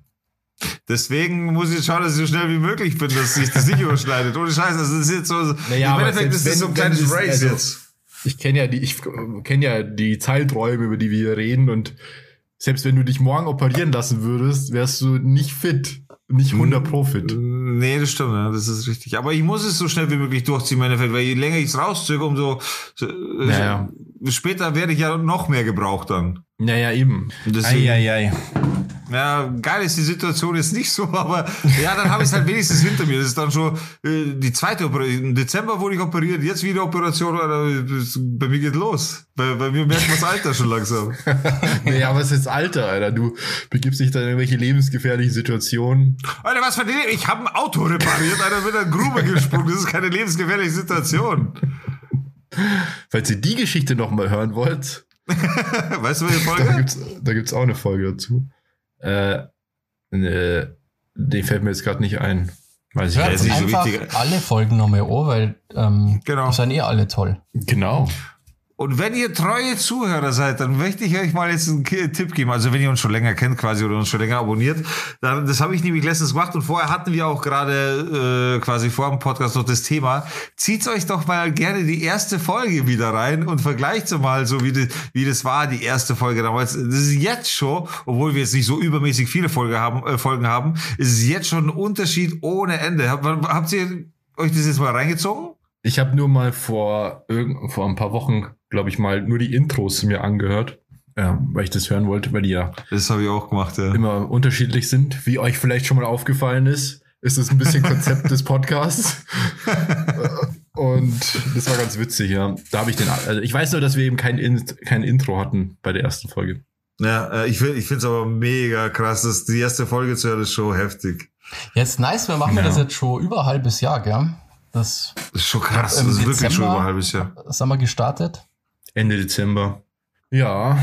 Deswegen muss ich jetzt schauen, dass ich so schnell wie möglich bin, dass sich das nicht überschneidet. Ohne Scheiß, also das ist jetzt so, Naja, im Endeffekt ist das so ein kleines Race also- jetzt. Ich kenne ja die, ich kenne ja die Zeiträume, über die wir hier reden und selbst wenn du dich morgen operieren lassen würdest, wärst du nicht fit. Nicht 100 pro fit. Nee, das stimmt, ja, das ist richtig. Aber ich muss es so schnell wie möglich durchziehen, im Endeffekt, weil je länger ich es rauszöge, umso so, äh, Naja. Später werde ich ja noch mehr gebraucht dann. Naja, eben. Deswegen- Eieiei. Ja, geil ist die Situation jetzt nicht so, aber ja, dann habe ich es halt wenigstens hinter mir. Das ist dann schon äh, die zweite Operation. Im Dezember wurde ich operiert, jetzt wieder Operation. Das- bei mir geht los. Bei, bei mir merkt man das Alter schon langsam. Naja, was ist Alter, Alter? Du begibst dich dann in irgendwelche lebensgefährlichen Situationen. Alter, was für eine Ich habe ein Auto repariert, Alter, mit einer Grube gesprungen. Das ist keine lebensgefährliche Situation. Falls ihr die Geschichte noch mal hören wollt, Weißt du, welche da Folge? gibt's, da gibt's auch eine Folge dazu. Äh, äh, die fällt mir jetzt gerade nicht ein. Weiß ich Ja, Hört nicht so einfach wichtig. alle Folgen nochmal an, weil ähm, Genau. die sind eh alle toll. Genau. Und wenn ihr treue Zuhörer seid, dann möchte ich euch mal jetzt einen Tipp geben. Also wenn ihr uns schon länger kennt quasi oder uns schon länger abonniert, dann, das habe ich nämlich letztens gemacht und vorher hatten wir auch gerade äh, quasi vor dem Podcast noch das Thema. Zieht euch doch mal gerne die erste Folge wieder rein und vergleicht so mal so, wie das, wie das war, die erste Folge damals. Das ist jetzt schon, obwohl wir jetzt nicht so übermäßig viele Folge haben, äh, Folgen haben, ist es jetzt schon ein Unterschied ohne Ende. Habt, habt ihr euch das jetzt mal reingezogen? Ich habe nur mal vor, vor ein paar Wochen, glaube ich mal, nur die Intros mir angehört, ja, weil ich das hören wollte, weil die ja Das habe ich auch gemacht, ja. immer unterschiedlich sind. Wie euch vielleicht schon mal aufgefallen ist, ist es ein bisschen Konzept des Podcasts. Und das war ganz witzig, ja. Da habe ich den, also ich weiß nur, dass wir eben kein, In kein Intro hatten bei der ersten Folge. Ja, äh, ich finde ich finde es aber mega krass, dass die erste Folge zu hören ist schon heftig. Jetzt nice, wir machen Ja. das jetzt schon über ein halbes Jahr, gell? Das, Das ist schon krass, Im das ist wirklich Dezember- schon über ein halbes Jahr. das haben wir gestartet. Ende Dezember. Ja,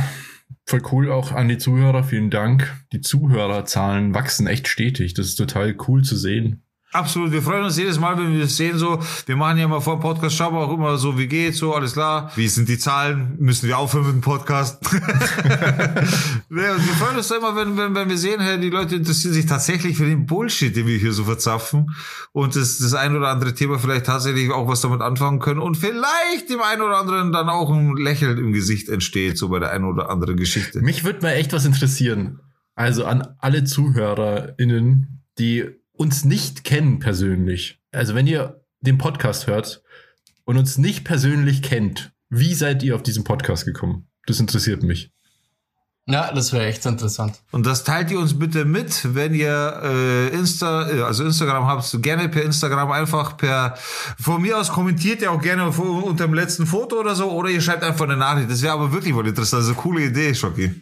voll cool auch an die Zuhörer. Vielen Dank. Die Zuhörerzahlen wachsen echt stetig. Das ist total cool zu sehen. Absolut, wir freuen uns jedes Mal, wenn wir das sehen, so, wir machen ja mal vor dem Podcast, schauen wir auch immer so, wie geht's, so, alles klar. Wie sind die Zahlen? Müssen wir aufhören mit dem Podcast? wir freuen uns immer, wenn, wenn, wenn wir sehen, hey, die Leute interessieren sich tatsächlich für den Bullshit, den wir hier so verzapfen und das, das ein oder andere Thema vielleicht tatsächlich auch was damit anfangen können und vielleicht dem einen oder anderen dann auch ein Lächeln im Gesicht entsteht, so bei der einen oder anderen Geschichte. Mich würde mal echt was interessieren. Also an alle ZuhörerInnen, die uns nicht kennen persönlich. Also wenn ihr den Podcast hört und uns nicht persönlich kennt, wie seid ihr auf diesen Podcast gekommen? Das interessiert mich. Ja, das wäre echt interessant. Und das teilt ihr uns bitte mit, wenn ihr äh, Insta, äh, also Instagram habt, gerne per Instagram einfach per, von mir aus kommentiert ihr auch gerne vor- unter dem letzten Foto oder so, oder ihr schreibt einfach eine Nachricht. Das wäre aber wirklich wohl interessant. Das ist eine coole Idee, Schocki.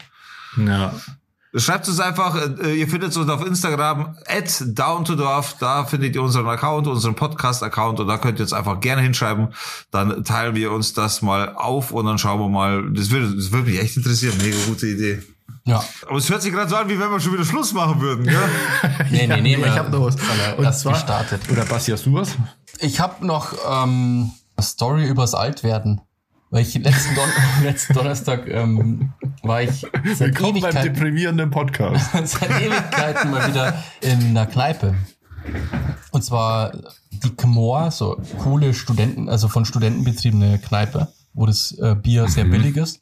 Ja. Schreibt uns einfach, äh, ihr findet uns auf Instagram at downtodorf, da findet ihr unseren Account, unseren Podcast-Account und da könnt ihr uns einfach gerne hinschreiben. Dann teilen wir uns das mal auf und dann schauen wir mal. Das würde, das würde mich echt interessieren. Mega gute Idee. Ja. Aber es hört sich gerade so an, wie wenn wir schon wieder Schluss machen würden, gell? Nee, nee, nee, ich habe noch was. Und erst zwar, gestartet. oder Basti, hast du was? Ich habe noch ähm, eine Story übers Altwerden. Weil ich letzten, Don letzten Donnerstag ähm, war ich seit Willkommen beim Ewigkeiten, deprimierenden Podcast. seit Ewigkeiten mal wieder in einer Kneipe. Und zwar die Kmor, so coole Studenten, also von Studenten betriebene Kneipe, wo das äh, Bier sehr billig ist.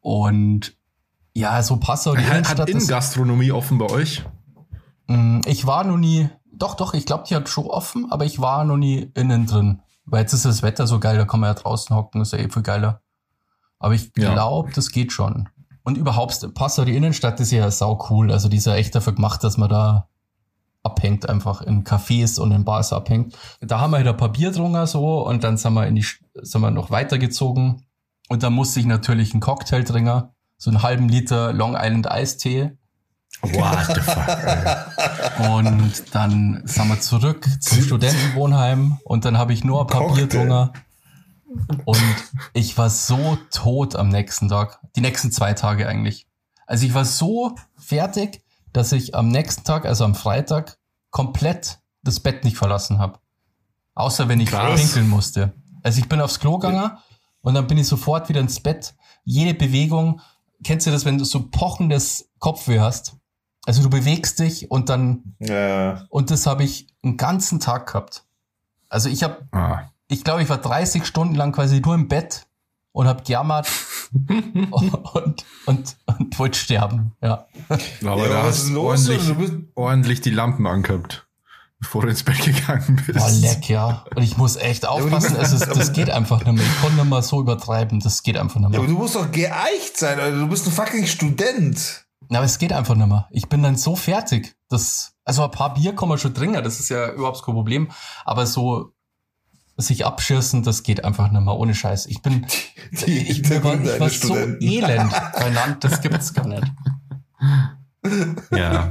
Und ja, so Passau, die Hat Innenstadt ist, Innengastronomie offen bei euch? Mm, Ich war noch nie, doch, doch, ich glaube, die hat schon offen, aber ich war noch nie innen drin. Weil jetzt ist das Wetter so geil, da kann man ja draußen hocken, ist ja eh viel geiler. Aber ich Ja. glaube, das geht schon. Und überhaupt, Passau, die Innenstadt ist ja sau cool. Also die ist ja echt dafür gemacht, dass man da abhängt, einfach in Cafés und in Bars abhängt. Da haben wir halt ein paar Bier drungen so und dann sind wir in die, sind wir noch weitergezogen und dann musste ich natürlich einen Cocktail trinken, so einen halben Liter Long Island Eistee. What the fuck? Und dann sind wir zurück zum Studentenwohnheim und dann habe ich nur ein paar Bier Cocktail. drungen. Und ich war so tot am nächsten Tag. Die nächsten zwei Tage eigentlich. Also ich war so fertig, dass ich am nächsten Tag, also am Freitag, komplett das Bett nicht verlassen habe. Außer wenn ich Krass. pinkeln musste. Also ich bin aufs Klo gegangen und dann bin ich sofort wieder ins Bett. Jede Bewegung, kennst du das, wenn du so pochendes Kopfweh hast? Also du bewegst dich und dann Ja. und das habe ich einen ganzen Tag gehabt. Also ich habe, Ah. ich glaube, ich war 30 Stunden lang quasi nur im Bett und habe gejammert und, und, und wollte sterben. Ja. Aber Ja, da was hast ist du los? ordentlich, Du bist- ordentlich die Lampen angehabt, bevor du ins Bett gegangen bist. War leck, ja. Und ich muss echt aufpassen. Es ist, das geht einfach nicht mehr. Ich konnte nicht mehr so übertreiben. Das geht einfach nicht Ja, aber mehr. du musst doch geeicht sein, Alter. Du bist ein fucking Student. Na, aber es geht einfach nicht mehr. Ich bin dann so fertig. Das, also ein paar Bier kann man schon trinken. Das ist ja überhaupt kein Problem. Aber so sich abschirsen, das geht einfach nicht mehr. Ohne Scheiß. Ich bin, Die ich, mir war, ich war so elend bei Land. Das gibt's gar nicht. Ja.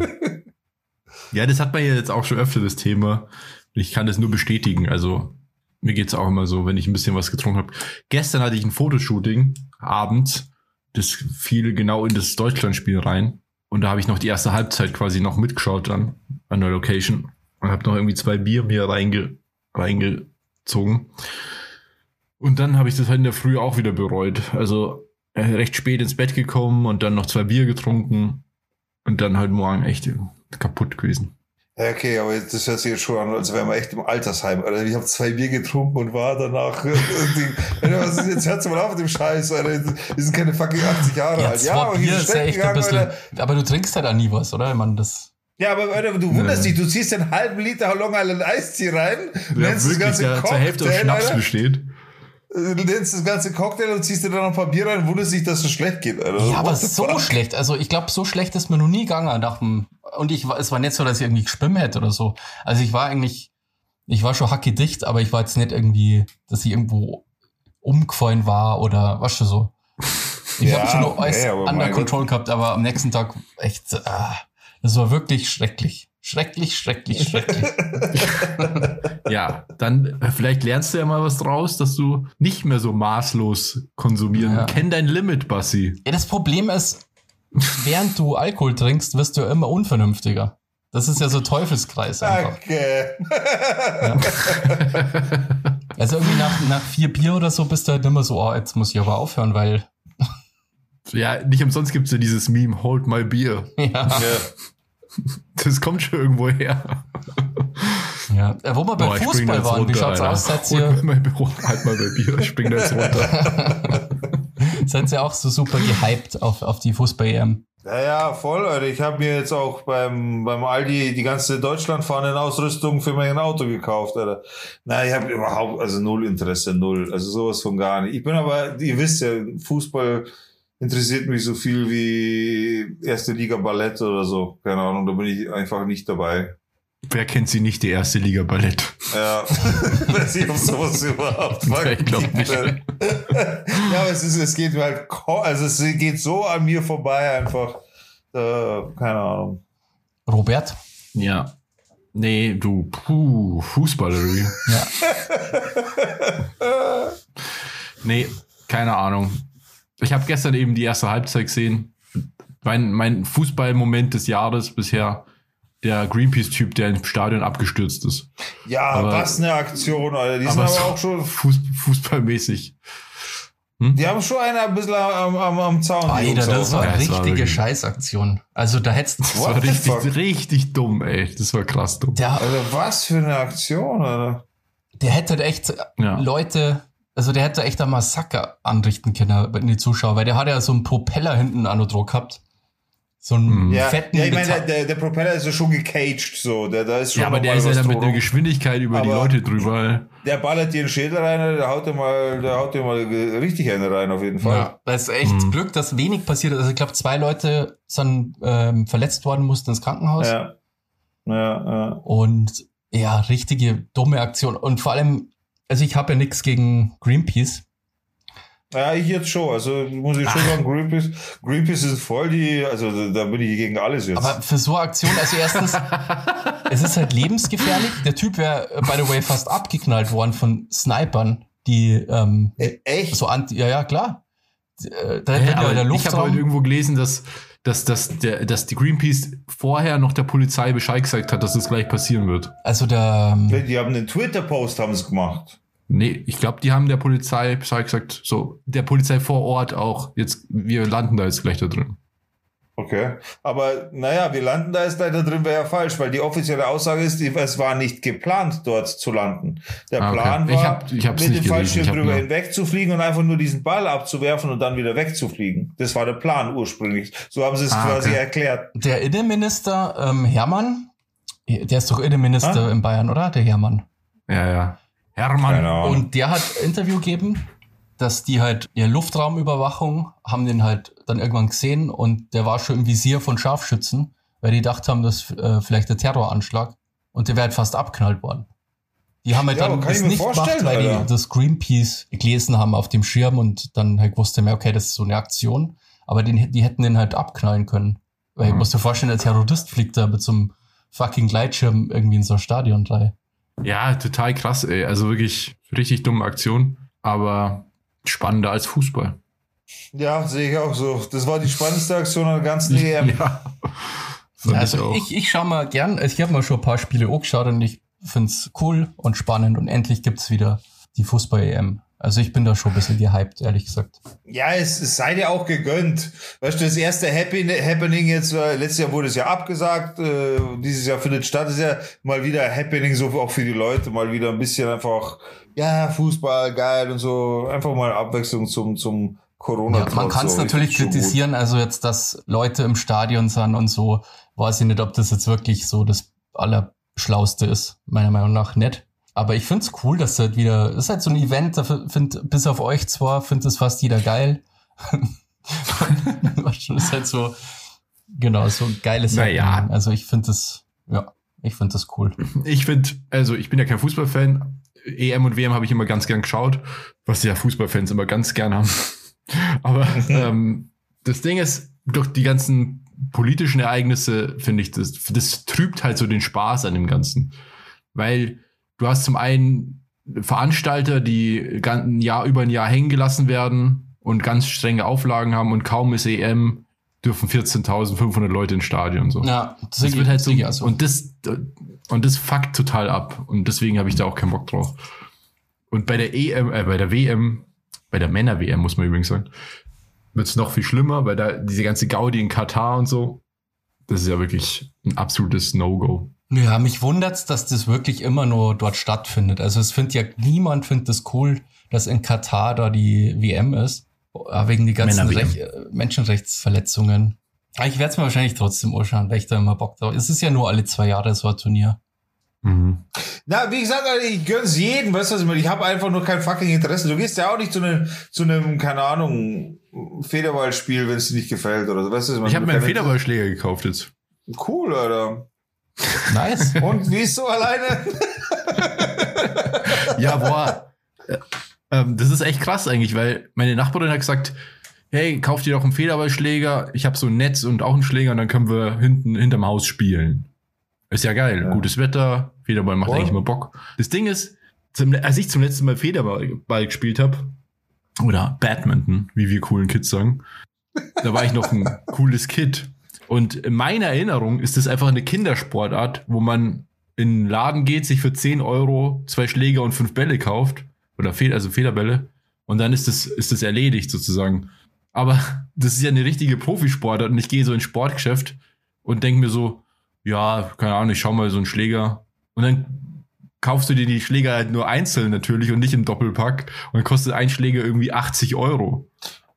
Ja, das hat man ja jetzt auch schon öfter, das Thema. Ich kann das nur bestätigen. Also, mir geht's auch immer so, wenn ich ein bisschen was getrunken habe. Gestern hatte ich ein Fotoshooting abends. Das fiel genau in das Deutschlandspiel rein. Und da habe ich noch die erste Halbzeit quasi noch mitgeschaut dann an der Location. Und habe noch irgendwie zwei Bier mir reinge reingezogen. Und dann habe ich das halt in der Früh auch wieder bereut. Also äh, recht spät ins Bett gekommen und dann noch zwei Bier getrunken. Und dann halt morgen echt kaputt gewesen. Ja, okay, aber jetzt, das hört sich jetzt schon an, als wären wir echt im Altersheim. Alter. Ich habe zwei Bier getrunken und war danach. äh, Alter, was ist, jetzt hört's mal auf mit dem Scheiß, Alter. Wir sind keine fucking 80 Jahre Ja, alt. zwei aber hier ist ja echt ein bisschen. Alter. Aber du trinkst ja da nie was, oder? Ich meine, das. Ja, aber Alter, du wunderst dich, du ziehst einen halben Liter Long Island Eistee rein, nennst das ganze der zur Hälfte aus Cocktail, Schnaps Alter, besteht. Du nennst das ganze Cocktail und ziehst dir dann noch ein paar Bier rein und wunderst dich, dass es schlecht geht, Alter. Ja, aber so fuck? schlecht. Also ich glaube, so schlecht ist mir noch nie gegangen nach dem. Und ich war, es war nicht so, dass ich irgendwie geschwimmen hätte oder so. Also ich war eigentlich, ich war schon hackedicht, aber ich war jetzt nicht irgendwie, dass ich irgendwo umgefallen war oder was schon so. Ich Ja, habe schon noch alles under control gehabt, aber am nächsten Tag echt, ah, das war wirklich schrecklich. Schrecklich, schrecklich, schrecklich. Ja, dann äh, vielleicht lernst du ja mal was draus, dass du nicht mehr so maßlos konsumieren. Ja. Kenn dein Limit, Bassi. Ja, das Problem ist, während du Alkohol trinkst, wirst du ja immer unvernünftiger. Das ist ja so Teufelskreis einfach. Okay. Also irgendwie nach, nach vier Bier oder so bist du halt immer so, oh, jetzt muss ich aber aufhören, weil, Ja, nicht umsonst gibt's ja dieses Meme, hold my beer. ja, Ja. Das kommt schon irgendwo her. ja. Äh, Wo wir beim Fußball waren, wie runter, schaut's Alter. aus? Seid ihr, mein Büro, halt mal bei Bier, ich spring da jetzt runter. seid ihr auch so super gehypt auf, auf die Fußball-EM? Ja, ja, voll, Alter. Ich habe mir jetzt auch beim, beim Aldi die ganze Deutschlandfahnen-Ausrüstung für mein Auto gekauft, Alter. Na, ich habe überhaupt, also null Interesse, null. Also sowas von gar nicht. Ich bin aber, ihr wisst ja, Fußball interessiert mich so viel wie erste Liga Ballett oder so. Keine Ahnung, da bin ich einfach nicht dabei. Wer kennt sie nicht, die erste Liga Ballett? Ja, weiß ich, ob sowas überhaupt Ich glaub nicht. ja, aber es, ist, es geht mir halt, also es geht so an mir vorbei einfach. Äh, keine Ahnung. Robert? Ja. Nee, du, puh, Fußball oder wie? Ja. Nee, keine Ahnung. Ich habe gestern eben die erste Halbzeit gesehen. Mein, mein Fußballmoment des Jahres bisher, der Greenpeace-Typ, der im Stadion abgestürzt ist. Ja, Aber- was eine Aktion, Alter. Die sind Aber aber so auch schon, Fuß, Fußballmäßig. die haben schon einen ein bisschen am, am, am Zaun. Alter, Jungs das war ne? Ja, eine war richtige wirklich- Scheißaktion. Also da hättest Das What war richtig, fuck? richtig dumm, ey. Das war krass dumm. der, Alter, was für eine Aktion, Alter. der hätte echt Ja. Leute, also der hätte echt ein Massaker anrichten können in die Zuschauer, weil der hat ja so einen Propeller hinten an der Druck gehabt. So einen Mhm. Ja, fetten ja ich meine, der, der, der Propeller ist ja schon gecaged, so. Der, da ist schon Ja, aber der ist ja dann mit einer Geschwindigkeit über die Aber- Leute drüber. Der ballert dir einen Schädel rein, der haut dir mal, der haut dir mal richtig eine rein, auf jeden Fall. Ja, da ist echt Mhm. Glück, dass wenig passiert ist. Also ich glaube, zwei Leute sind ähm, verletzt worden, mussten ins Krankenhaus. Ja. Ja, ja. Und ja, richtige dumme Aktion. Und vor allem, also ich habe ja nichts gegen Greenpeace. Ja, ich jetzt schon. Also muss ich schon sagen, Greenpeace, Greenpeace ist voll die, also da bin ich gegen alles jetzt. Aber für so eine Aktion, also erstens, es ist halt lebensgefährlich. Der Typ wäre, äh, by the way, fast abgeknallt worden von Snipern, die ähm, E- Echt? so anti, ja, ja, klar. Äh, Da wird ja aber der ich habe heute Luftraum. irgendwo gelesen, dass, dass, dass, der, dass die Greenpeace vorher noch der Polizei Bescheid gesagt hat, dass das gleich passieren wird. Also der, ähm, Die haben einen Twitter-Post haben es gemacht. Nee, ich glaube, die haben der Polizei Bescheid gesagt, so, der Polizei vor Ort auch, jetzt, wir landen da jetzt gleich da drin. Okay. Aber naja, wir landen da jetzt leider drin, wäre ja falsch, weil die offizielle Aussage ist, es war nicht geplant, dort zu landen. Der Ah, okay. Plan Ich war, hab- ich mit dem. Fallschirm Ich drüber nur- hinweg zu fliegen und einfach nur diesen Ball abzuwerfen und dann wieder wegzufliegen. Das war der Plan ursprünglich. So haben sie es Ah, quasi okay. erklärt. der Innenminister ähm, Hermann, der ist doch Innenminister Ah? in Bayern, oder? Der Hermann. Ja, ja. Hermann. Ahnung. Und der hat Interview gegeben, dass die halt ihre Luftraumüberwachung haben den halt dann irgendwann gesehen und der war schon im Visier von Scharfschützen, weil die gedacht haben, das äh, vielleicht der Terroranschlag und der wäre halt fast abknallt worden. Die haben halt Ja, dann das nicht gemacht, weil Alter. die das Greenpeace gelesen haben auf dem Schirm und dann halt wusste man, okay, das ist so eine Aktion. Aber den, die hätten den halt abknallen können. Weil ich Mhm. muss dir vorstellen, der Terrorist fliegt da mit so einem fucking Gleitschirm irgendwie in so ein Stadion rein. Ja, total krass, ey. Also wirklich richtig dumme Aktion, aber spannender als Fußball. Ja, sehe ich auch so. Das war die spannendste Aktion der ganzen EM. Ja. Ja, also auch. ich, ich schaue mal gern, ich habe mal schon ein paar Spiele angeschaut und ich find's cool und spannend und endlich gibt's wieder die Fußball-EM. Also ich bin da schon ein bisschen gehypt, ehrlich gesagt. Ja, es, es sei dir auch gegönnt. Weißt du, das erste Happy, Happening jetzt, war, letztes Jahr wurde es ja abgesagt, äh, dieses Jahr findet statt, ist ja mal wieder Happening, so auch für die Leute, mal wieder ein bisschen einfach, ja, Fußball, geil und so, einfach mal Abwechslung zum, zum corona Ja, man kann es so. natürlich kritisieren, also jetzt, dass Leute im Stadion sind und so, weiß ich nicht, ob das jetzt wirklich so das Allerschlauste ist. Meiner Meinung nach nicht. Aber ich find's cool, dass halt wieder, ist halt so ein Event, da find, bis auf euch zwar, findet es fast jeder geil. das ist halt so, genau, so ein geiles Naja. Happening. Also ich finde das, ja, ich finde das cool. Ich finde, also ich bin ja kein Fußballfan. EM und WM habe ich immer ganz gern geschaut, was ja Fußballfans immer ganz gern haben. Aber ähm, das Ding ist, durch die ganzen politischen Ereignisse, finde ich, das, das trübt halt so den Spaß an dem Ganzen. Weil du hast zum einen Veranstalter, die ein Jahr über ein Jahr hängen gelassen werden und ganz strenge Auflagen haben und kaum ist EM, dürfen 14.500 Leute ins Stadion so. Ja, Das wird halt so, also. und das, und das fuckt total ab. Und deswegen habe ich da auch keinen Bock drauf. Und bei der EM, äh, bei der WM, bei der Männer-WM, muss man übrigens sagen, wird es noch viel schlimmer, weil da diese ganze Gaudi in Katar und so, das ist ja wirklich ein absolutes No-Go. Ja, mich wundert's, dass das wirklich immer nur dort stattfindet. Also es findet ja niemand findet das cool, dass in Katar da die WM ist, äh, wegen die ganzen. Rech Menschenrechtsverletzungen. Aber ich werde es mir wahrscheinlich trotzdem anschauen, weil ich da immer Bock drauf. Es ist ja nur alle zwei Jahre so ein Turnier. Mhm. Na, wie gesagt, Alter, ich gönn's jedem, weißt du, was ich meine? Ich habe einfach nur kein fucking Interesse. Du gehst ja auch nicht zu einem, zu einem, keine Ahnung, Federballspiel, wenn es dir nicht gefällt oder so. Weißt du, Ich habe mir einen Federballschläger gekauft jetzt. Cool, Alter. Nice. Und wie ist so alleine? Ja, boah. Äh, ähm, das ist echt krass eigentlich, weil meine Nachbarin hat gesagt, hey, kauf dir doch einen Federballschläger. Ich habe so ein Netz und auch einen Schläger und dann können wir hinten hinterm Haus spielen. Ist ja geil. Ja. Gutes Wetter, Federball macht Voll. eigentlich immer Bock. Das Ding ist, zum, als ich zum letzten Mal Federball Ball gespielt habe, oder Badminton, wie wir coolen Kids sagen, da war ich noch ein cooles Kid. Und in meiner Erinnerung ist das einfach eine Kindersportart, wo man in einen Laden geht, sich für 10 Euro zwei Schläger und fünf Bälle kauft. Oder Fe also Federbälle. Und dann ist das, ist das erledigt sozusagen. Aber das ist ja eine richtige Profisportart und ich gehe so ins Sportgeschäft und denke mir so, ja, keine Ahnung, ich schau mal so einen Schläger. Und dann kaufst du dir die Schläger halt nur einzeln natürlich und nicht im Doppelpack. Und dann kostet ein Schläger irgendwie 80 Euro.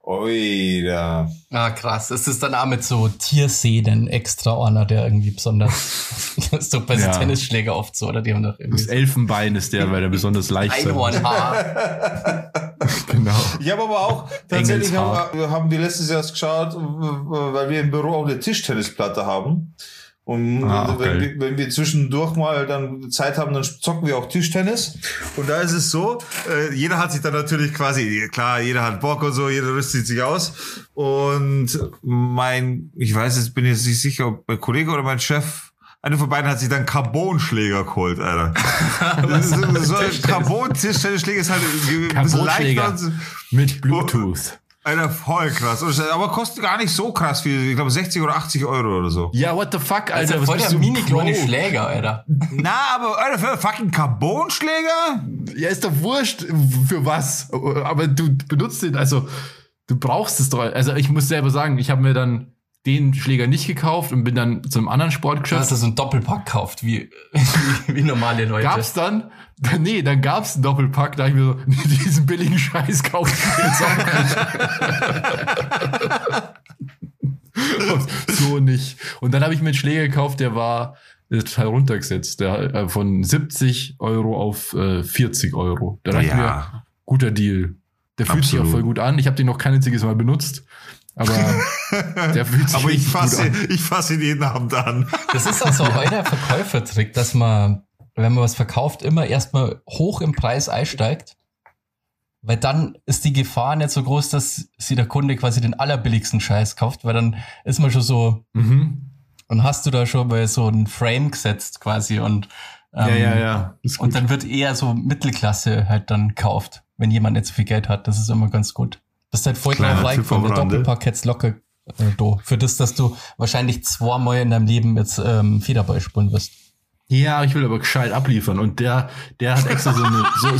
Ui, da. Ah, krass. Es ist dann auch mit so Tiersehnen extra einer, der irgendwie besonders. das ist doch bei Ja. Tennisschläger oft so, oder? Die haben doch Das irgendwie. Elfenbein ist der, weil der besonders leicht muss. Einhornhaar. Genau. Ich habe aber auch, tatsächlich haben, haben wir letztes Jahr geschaut, weil wir im Büro auch eine Tischtennisplatte haben. Und Ah, wenn, okay. wir, wenn wir zwischendurch mal dann Zeit haben, dann zocken wir auch Tischtennis. Und da ist es so, äh, jeder hat sich dann natürlich quasi, klar, jeder hat Bock und so, jeder rüstet sich aus. Und mein, ich weiß, jetzt bin ich jetzt nicht sicher, ob mein Kollege oder mein Chef, einer von beiden hat sich dann Carbon-Schläger geholt, Alter. So, so ein Carbon-Tischtennisschläger ist halt ein bisschen leichter. Mit Bluetooth. Alter, voll krass. Aber kostet gar nicht so krass viel. Ich glaube 60 oder 80 Euro oder so. Ja, what the fuck, Also Alter? voll bist der du mini kleine? Schläger, Alter. Na, aber Alter, für einen fucking Carbonschläger? Ja, ist doch wurscht, für was. Aber du benutzt den, also du brauchst es doch. Also ich muss selber sagen, ich habe mir dann den Schläger nicht gekauft und bin dann zum anderen Du Sportgeschäft. hast so einen Doppelpack gekauft, wie, wie, wie normale Leute. Gab's dann? Nee, dann gab's einen Doppelpack, da ich mir so, nee, diesen billigen Scheiß kaufen wir jetzt auch nicht. so nicht. Und dann habe ich mir einen Schläger gekauft, der war total runtergesetzt. Der äh, von 70 Euro auf äh, 40 Euro. Da dachte ich mir, guter Deal. Der fühlt sich auch Absolut. voll gut an. Ich habe den noch kein einziges Mal benutzt. Aber der fühlt sich Aber ich fasse, an. ich fasse ihn jeden Abend an. Das ist also euer Verkäufertrick, dass man, wenn man was verkauft, immer erstmal hoch im Preis einsteigt. Weil dann ist die Gefahr nicht so groß, dass sie der Kunde quasi den allerbilligsten Scheiß kauft, weil dann ist man schon so, Mhm. und hast du da schon mal so einen Frame gesetzt quasi und, ähm, Ja, ja, ja. Und dann wird eher so Mittelklasse halt dann gekauft, wenn jemand nicht so viel Geld hat. Das ist immer ganz gut. Das ist halt voll drauf reingekommen. am Der jetzt locker äh, do. Für das, dass du wahrscheinlich zweimal in deinem Leben jetzt ähm, Federball spielen wirst. Ja, ich will aber gescheit abliefern. Und der, der hat extra so eine, so,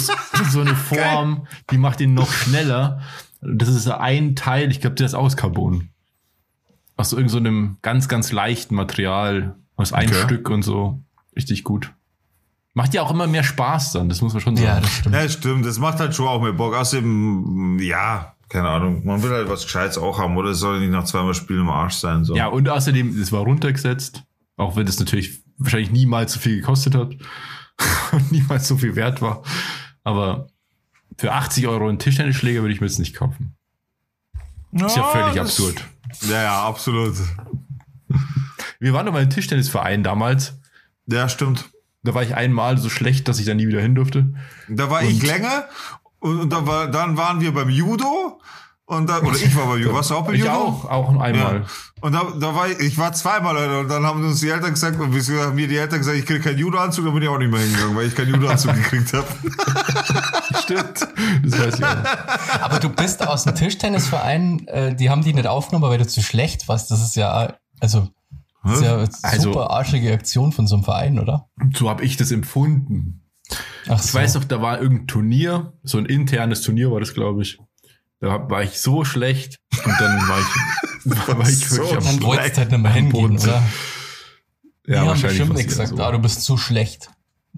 so eine Form, die macht ihn noch schneller. Das ist ein Teil, ich glaube, der ist aus Carbon. Aus so irgend so einem ganz, ganz leichten Material. Aus einem Okay. Stück und so. Richtig gut. Macht ja auch immer mehr Spaß dann, das muss man schon sagen. Ja, das stimmt. Ja, stimmt. Das macht halt schon auch mehr Bock. Außerdem, ja, keine Ahnung. Man will halt was Gescheites auch haben, oder? Es soll nicht nach zweimal Spielen im Arsch sein, so. Ja, und außerdem, es war runtergesetzt, auch wenn das natürlich wahrscheinlich niemals so viel gekostet hat und niemals so viel wert war. Aber für 80 Euro einen Tischtennisschläger würde ich mir jetzt nicht kaufen. Ist ja völlig absurd. Ja, ja, absolut. Wir waren doch mal im Tischtennisverein damals. Ja, stimmt. Da war ich einmal so schlecht, dass ich da nie wieder hin durfte. Da war ich länger und, und da war, dann waren wir beim Judo und da, oder ich war beim Judo. Warst du auch Ich Judo? auch, auch einmal. Ja. Und da, da war ich, ich war zweimal und dann haben uns die Eltern gesagt, und haben mir die Eltern gesagt, ich kriege keinen Judo-Anzug, da bin ich auch nicht mehr hingegangen, weil ich keinen Judo-Anzug gekriegt habe. Stimmt. Das weiß ich auch. Aber du bist aus dem Tischtennisverein, äh, die haben die nicht aufgenommen, weil du zu schlecht warst. Das ist ja, also, das ist ja eine Also- super arschige Aktion von so einem Verein, oder? So habe ich das empfunden. Ach Ich weiß noch, da war irgendein Turnier, so ein internes Turnier war das, glaube ich. Da war ich so schlecht und dann war ich, war ich So wirklich am Dann schlecht. wolltest du halt nicht mehr hingehen, Boden. oder? Die Ja, haben wahrscheinlich bestimmt nicht eher gesagt, so. ah, du bist zu schlecht.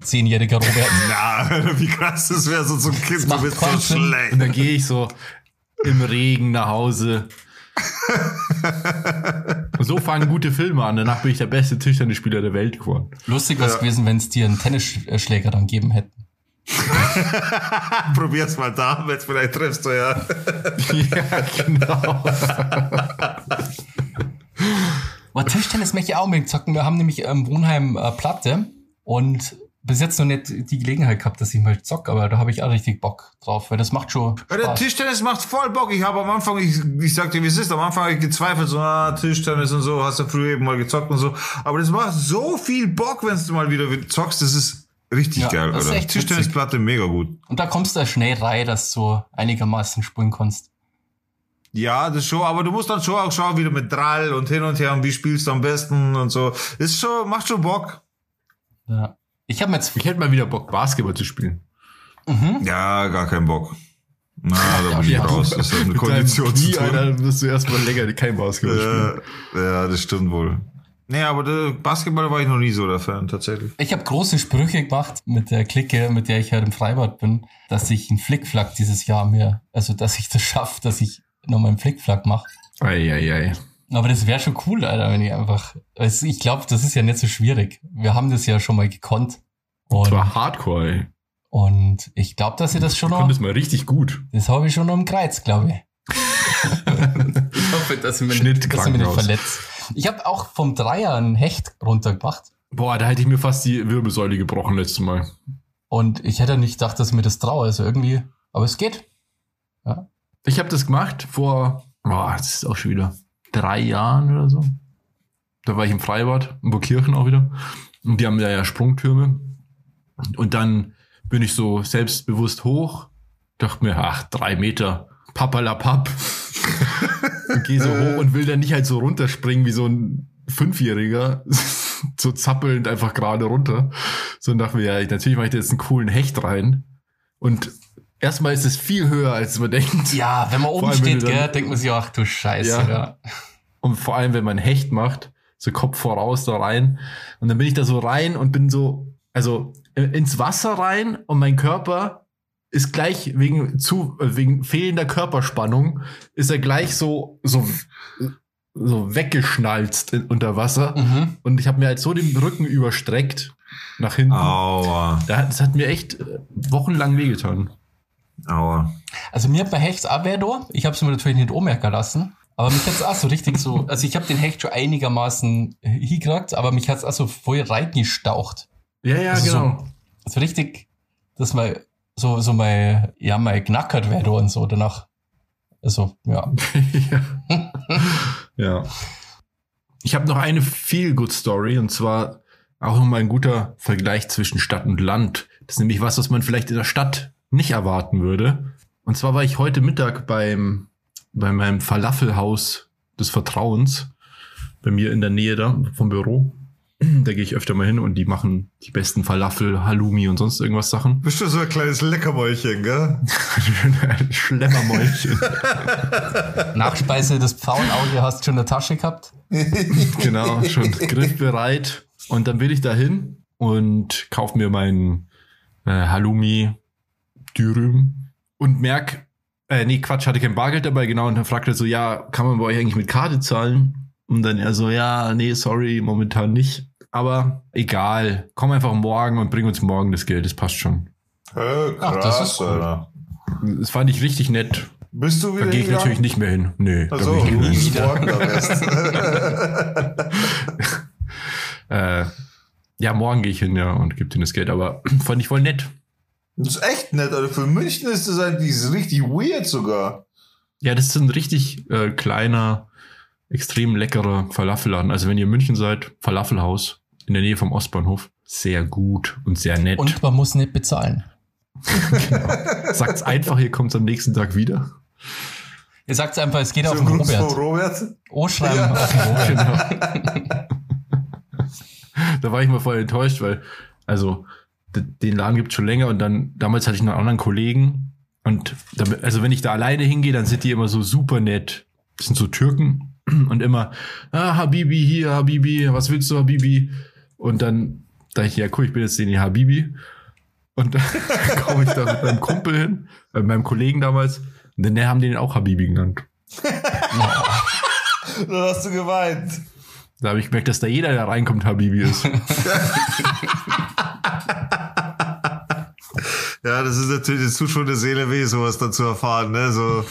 Zehnjähriger Robert. Na, wie krass das wäre, so zum Kind, du bist so keinen Sinn. Und schlecht. dann gehe ich so im Regen nach Hause. Und so fangen gute Filme an. Danach bin ich der beste Tischtennisspieler der Welt geworden. Lustig wäre es Ja. gewesen, wenn es dir einen Tennisschläger dann geben hätten. Probier's mal damit, vielleicht triffst du ja. ja, genau. Aber Tischtennis möchte ich auch unbedingt zocken. Wir haben nämlich im Wohnheim äh, Platte und bis jetzt noch nicht die Gelegenheit gehabt, dass ich mal zock, aber da habe ich auch richtig Bock drauf, weil das macht schon Ja, Der Spaß. Tischtennis macht voll Bock. Ich habe am Anfang, ich, ich sag dir, wie es ist, am Anfang habe ich gezweifelt, so, ah, Tischtennis und so, hast du früher eben mal gezockt und so. Aber das macht so viel Bock, wenn du mal wieder zockst, das ist richtig Ja, geil, das ist oder? echt Tischtennisplatte mega gut. Und da kommst du da schnell rein, dass du einigermaßen spielen kannst. Ja, das schon, aber du musst dann schon auch schauen, wieder mit Drall und hin und her und wie spielst du am besten und so. Ist schon, macht schon Bock. Ja. Ich habe jetzt Ich hätte mal wieder Bock, Basketball zu spielen. mhm. Ja, gar kein Bock. Na, da bin ich Ja, raus. Das Mit deinem Kondition zu Knie, tun. Alter, wirst du erstmal länger kein Basketball spielen. Ja, ja, das stimmt wohl. Nee, aber der Basketball war ich noch nie so der Fan, tatsächlich. Ich habe große Sprüche gemacht mit der Clique, mit der ich halt im Freibad bin, dass ich einen Flickflack dieses Jahr mir, also dass ich das schaffe, dass ich nochmal einen Flickflack mache. Eieiei. Aber das wäre schon cool, Alter, wenn ich einfach. Also ich glaube, das ist ja nicht so schwierig. Wir haben das ja schon mal gekonnt. Das Und, war Hardcore, ey. und ich glaube, dass ich das schon Du noch. konntest mal richtig gut. Das habe ich schon noch im Kreuz, glaube ich. ich hoffe, dass ich mich, dass ich mich nicht verletzt. Ich habe auch vom Dreier ein Hecht runtergemacht. Boah, da hätte ich mir fast die Wirbelsäule gebrochen letztes Mal. Und ich hätte nicht gedacht, dass mir das traue. Also irgendwie, aber es geht. Ja. Ich habe das gemacht vor, boah, das ist auch schon wieder drei Jahren oder so. Da war ich im Freibad, in Burgkirchen auch wieder. Und die haben da ja Sprungtürme. Und dann bin ich so selbstbewusst hoch, dachte mir, ach, drei Meter, papalapap. und gehe so hoch und will dann nicht halt so runterspringen wie so ein Fünfjähriger, so zappelnd einfach gerade runter. So dachte mir, ja, natürlich mache ich da jetzt einen coolen Hecht rein. Und erstmal ist es viel höher, als man denkt. Ja, wenn man oben allem, steht, dann- gell, denkt man sich, ach du Scheiße. Ja. Ja. Und vor allem, wenn man Hecht macht, so Kopf voraus da rein. Und dann bin ich da so rein und bin so, also äh, ins Wasser rein und mein Körper ist gleich wegen zu, äh, wegen fehlender Körperspannung, ist er gleich so, so, so weggeschnalzt in, unter Wasser. Mhm. Und ich habe mir halt so den Rücken überstreckt nach hinten. Aua, Da hat- Das hat mir echt äh, wochenlang wehgetan. aua. Also mir hat bei Hecht auch weh da. Ich habe es mir natürlich nicht ummerken lassen. Aber mich hat's auch so richtig so, also ich habe den Hecht schon einigermaßen hingekriegt, aber mich hat's auch so voll reingestaucht. Ja, ja, Also genau. So, also richtig, dass mal so, so mal, ja, mal knackert wäre da und so danach. Also, ja. ja. ja. Ich habe noch eine feel good Story und zwar auch nochmal ein guter Vergleich zwischen Stadt und Land. Das ist nämlich was, was man vielleicht in der Stadt nicht erwarten würde. Und zwar war ich heute Mittag beim, bei meinem Falafelhaus des Vertrauens, bei mir in der Nähe da vom Büro. Da gehe ich öfter mal hin und die machen die besten Falafel, Halloumi und sonst irgendwas Sachen. Bist du so ein kleines Leckermäulchen, gell? Schlemmermäulchen. Nachspeise des Pfauenauge hast du schon in der Tasche gehabt. Genau, schon griffbereit. Und dann will ich da hin und kauf mir meinen äh, Halloumi Dürüm und merk, äh, nee, Quatsch, hatte kein Bargeld dabei, genau. Und dann fragt er so, ja, kann man bei euch eigentlich mit Karte zahlen? Und dann er so, ja, nee, sorry, momentan nicht. Aber egal, komm einfach morgen und bring uns morgen das Geld, das passt schon. Äh, Ach, das ist cool. Alter. Das fand ich richtig nett. Bist du Da wieder gehe ich natürlich nicht mehr hin. Nee, da Also, ich hin. bist morgen am besten. Äh, ja, morgen gehe ich hin, ja, und gebe denen das Geld. Aber fand ich voll nett. Das ist echt nett, Alter. Für München ist das eigentlich richtig weird sogar. Ja, das ist ein richtig äh, kleiner, extrem leckerer Falafelladen. Also wenn ihr in München seid, Falafelhaus in der Nähe vom Ostbahnhof. Sehr gut und sehr nett. Und man muss nicht bezahlen. Sagt's einfach, ihr kommt am nächsten Tag wieder. Ihr sagt einfach, es geht auf den Robert. Robert. O schreiben Ja. auf den Robert. Genau. da war ich mal voll enttäuscht, weil, also, den Laden gibt's schon länger und dann, damals hatte ich noch einen anderen Kollegen und, damit, also wenn ich da alleine hingehe, dann sind die immer so super nett. Das sind so Türken und immer, ah, Habibi hier, Habibi, was willst du, Habibi? Und dann dachte ich, ja, cool, ich bin jetzt den Habibi. Und dann komme ich da mit meinem Kumpel hin, äh, meinem Kollegen damals, und dann haben den auch Habibi genannt. Dann hast du geweint. Da habe ich gemerkt, dass da jeder, der reinkommt, Habibi ist. Ja, das ist natürlich, schon der Seele weh, sowas dann zu erfahren, ne? So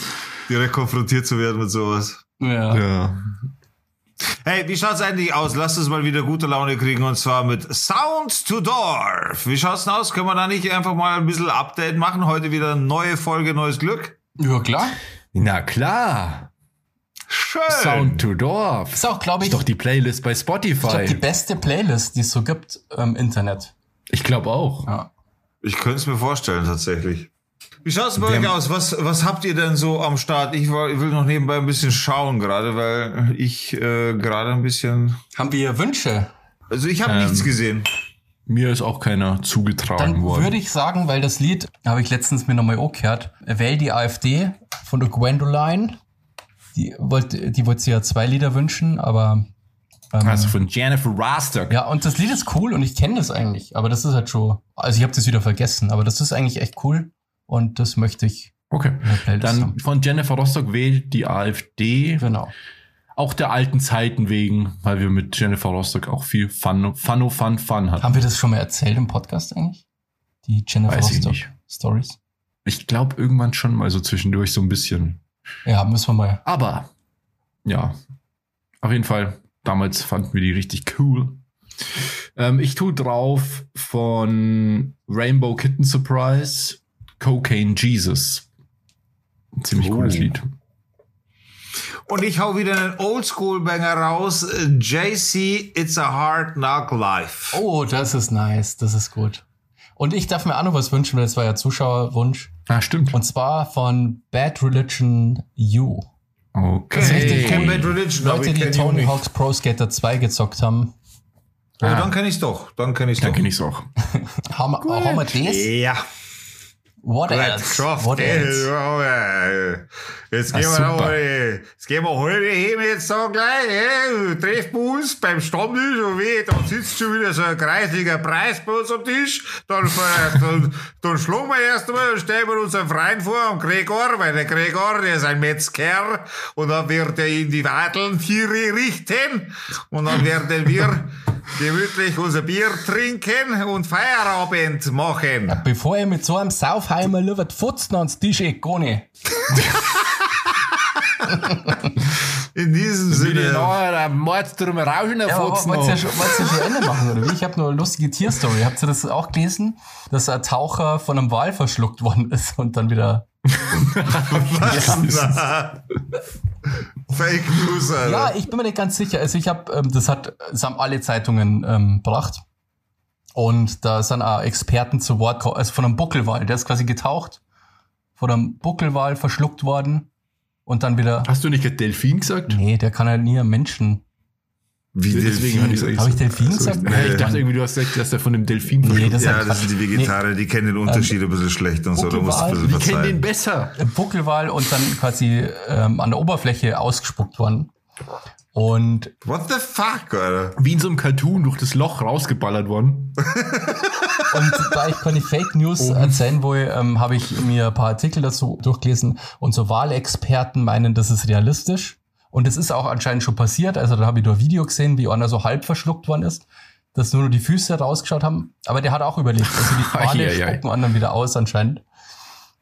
direkt konfrontiert zu werden mit sowas. Ja. ja. Hey, wie schaut's eigentlich aus? Lasst uns mal wieder gute Laune kriegen und zwar mit Sound to Dorf. Wie schaut's denn aus? Können wir da nicht einfach mal ein bisschen Update machen? Heute wieder eine neue Folge, neues Glück? ja, klar. Na klar. Schön. Sound to Dorf. Ist auch, glaube ich, Ist doch die Playlist bei ich glaub, die Spotify. beste Playlist, die es so gibt im Internet. Ich glaube auch. Ja. Ich könnte es mir vorstellen, tatsächlich. Wie schaut's bei Wir euch aus? Was, was habt ihr denn so am Start? Ich, war, ich will noch nebenbei ein bisschen schauen gerade, weil ich äh, gerade ein bisschen... Haben wir Wünsche? Also ich habe Ähm, nichts gesehen. Mir ist auch keiner zugetragen Dann worden. würde ich sagen, weil das Lied habe ich letztens mir nochmal angehört, Wähl die AfD von der Gwendoline. Die wollte, die wollte sich ja zwei Lieder wünschen, aber ähm, also von Jennifer Rostock. ja, und das Lied ist cool und ich kenne das eigentlich, aber das ist halt schon, also ich habe das wieder vergessen, aber das ist eigentlich echt cool und das möchte ich Okay. Dann haben. von Jennifer Rostock wählt die AfD. Genau. Auch der alten Zeiten wegen, weil wir mit Jennifer Rostock auch viel Fun, Fun, Fun, Fun hatten. Haben wir das schon mal erzählt im Podcast eigentlich? Die Jennifer Weiß ich Rostock. Stories? Ich glaube irgendwann schon mal so zwischendurch so ein bisschen. Ja, müssen wir mal. Aber ja, auf jeden Fall Damals fanden wir die richtig cool. Ähm, ich tue drauf von Rainbow Kitten Surprise Cocaine Jesus. Ein ziemlich Oh. cooles Lied. Und ich hau wieder einen Oldschool-Banger raus. JC, It's a Hard Knock Life. Oh, das ist nice. Das ist gut. Und ich darf mir auch noch was wünschen, weil das war ja Zuschauerwunsch. Ah, stimmt. Und zwar von Bad Religion U. Okay. Das ist richtig Ich cool. Bad Religion, Leute, ich die Tony. Hawk's Pro Skater 2 gezockt haben, Oh, Ah. dann kenn ich's doch. Dann kenn ich's Dann doch. kenne ich's auch. haben, haben wir das? Ja. What Gut, else? geschafft. What else? Jetzt Ah, gehen wir super. noch mal, jetzt gehen wir heute hin jetzt so gleich, äh, treffen wir uns beim Stammtisch und weh, da sitzt schon wieder so ein kreislicher Preis bei uns am Tisch. Dann, dann, dann schlagen wir erst einmal, dann stellen wir unseren Freund vor, am Gregor, weil der Gregor, der ist ein Metzger und dann wird er in die Wadeln Tiere richten und dann werden wir gemütlich unser Bier trinken und Feierabend machen. Bevor ihr mit so einem Saufheimer lieber Futzen ans Tisch gar nicht. In diesem Sinne. der Mord drum rauschen, der Ja, aber Fotzen wollt ihr noch. schon, ihr schon Ende machen, oder wie? Ich habe nur eine lustige Tierstory. Habt ihr das auch gelesen? Dass ein Taucher von einem Wal verschluckt worden ist und dann wieder. Na. Fake News, Alter. Ja, ich bin mir nicht ganz sicher. Also ich habe, ähm, das hat, das haben alle Zeitungen ähm, gebracht. Und da sind auch Experten zu Wort, gekommen. also von einem Buckelwal, der ist quasi getaucht, von einem Buckelwal verschluckt worden und dann wieder. Hast du nicht gerade Delfin gesagt? Nee, der kann halt nie einen Menschen. Wie Deswegen hatte ich's eigentlich Hab ich Delfin gesagt? Ja, ich dachte irgendwie, du hast gesagt, dass der von dem Delfin Nee, verschluckt das ist Ja, das sind die Vegetarier, die kennen den Unterschied ein bisschen schlecht und so. Da musst du ein bisschen Wir kennen den verzeihen. besser. Ein Buckelwal und dann quasi ähm, an der Oberfläche ausgespuckt worden. Und What the fuck, Alter? Wie in so einem Cartoon durch das Loch rausgeballert worden. Und da ich keine Fake News erzählen will, ähm, habe ich mir ein paar Artikel dazu durchgelesen. Und so Wahlexperten meinen, das ist realistisch. Und es ist auch anscheinend schon passiert. Also da habe ich nur ein Video gesehen, wie einer so halb verschluckt worden ist, dass nur noch die Füße rausgeschaut haben. Aber der hat auch überlebt. Also die Eieiei. spucken anderen wieder aus anscheinend.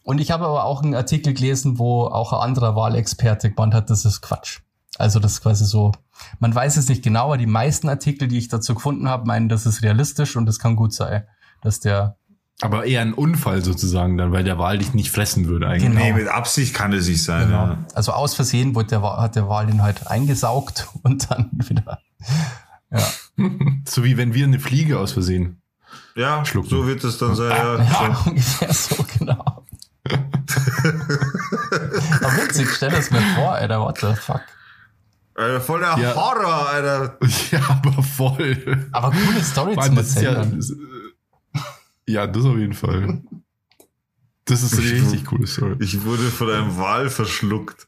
Und ich habe aber auch einen Artikel gelesen, wo auch ein anderer Wahlexperte gemeint hat, das ist Quatsch. Also das ist quasi so, man weiß es nicht genau, aber die meisten Artikel, die ich dazu gefunden habe, meinen, das ist realistisch und das kann gut sein, dass der Aber eher ein Unfall sozusagen dann, weil der Wal dich nicht fressen würde eigentlich. Genau. Nee, mit Absicht kann es nicht sein. Ja. Also aus Versehen wurde der, hat der Wal ihn halt eingesaugt und dann wieder. Ja, So wie wenn wir eine Fliege aus Versehen. Ja, Schlucken. so wird es dann sein. Ja, ja so. ungefähr so, genau. Aber witzig, stell das mir vor, Alter, what the fuck. Alter, voll der Ja. Horror, Alter. Ja, aber voll. Aber coole Story ja, Erzählen. Das, ja, das auf jeden Fall. Das ist eine Ich- richtig coole Story. Ich wurde von einem Wal verschluckt.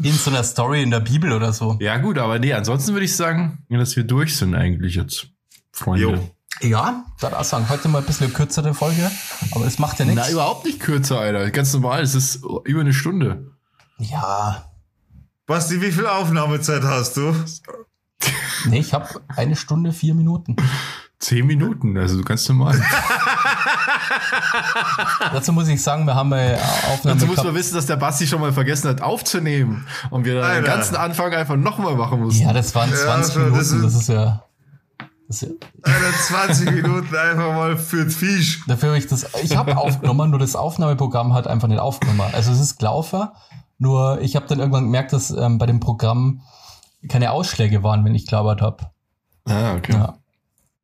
In so einer Story in der Bibel oder so. Ja, gut, aber nee, ansonsten würde ich sagen, dass wir durch sind eigentlich jetzt, Freunde. Jo. Ja, würde auch sagen, heute mal ein bisschen eine kürzere Folge, aber das macht ja nichts. Na, überhaupt nicht kürzer, Alter. Ganz normal, es ist über eine Stunde. Ja, Basti, wie viel Aufnahmezeit hast du? nee, ich habe eine Stunde, vier Minuten. Zehn Minuten, also ganz normal. Dazu muss ich sagen, wir haben eine Aufnahme Dazu muss man wissen, dass der Basti schon mal vergessen hat aufzunehmen und wir dann den Alter. ganzen Anfang einfach nochmal machen mussten. Ja, das waren Ja, 20 schon, das Minuten, ist- das ist ja... Das ist ja Alter, 20 Minuten einfach mal für Fisch. Dafür habe ich das, ich habe aufgenommen, nur das Aufnahmeprogramm hat einfach nicht aufgenommen. Also es ist gelaufen, nur ich habe dann irgendwann gemerkt, dass ähm, bei dem Programm keine Ausschläge waren, wenn ich gelabert habe. Ah, okay. Ja.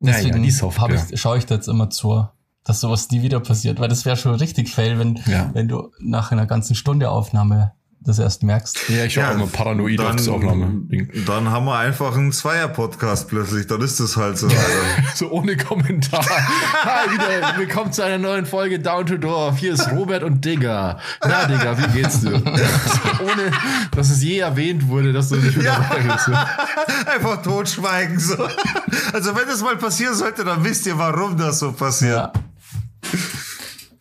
Ja, ja, Deswegen Software. hab ich, schaue ich da jetzt immer zu, dass sowas nie wieder passiert, weil das wäre schon richtig fail, wenn, Ja. wenn du nach einer ganzen Stunde Aufnahme das erst merkst. Ja, ich schaue Ja, immer paranoid auf das Aufnahme-Ding. dann haben wir einfach einen Zweier-Podcast plötzlich. Dann ist das halt so. Alter. So ohne Kommentar. Hi, wieder, willkommen zu einer neuen Folge Down to Dorf. Hier ist Robert und Digga. Na, Digga, wie geht's dir? So, ohne, dass es je erwähnt wurde, dass du nicht wieder Ja. bist. Einfach totschweigen. So. Also wenn das mal passieren sollte, dann wisst ihr, warum das so passiert. Ja.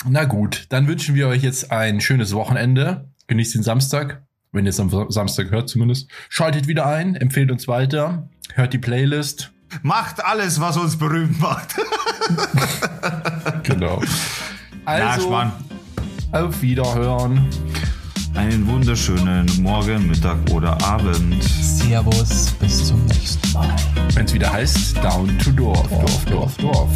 Na gut, dann wünschen wir euch jetzt ein schönes Wochenende. Genießt den Samstag, wenn ihr es am Samstag hört zumindest. Schaltet wieder ein, empfehlt uns weiter, hört die Playlist. Macht alles, was uns berühmt macht. Genau. Na, Also, Schmarrn. auf Wiederhören. einen wunderschönen Morgen, Mittag oder Abend. Servus, bis zum nächsten Mal. Wenn es wieder heißt, down to Dorf, Dorf, Dorf, Dorf.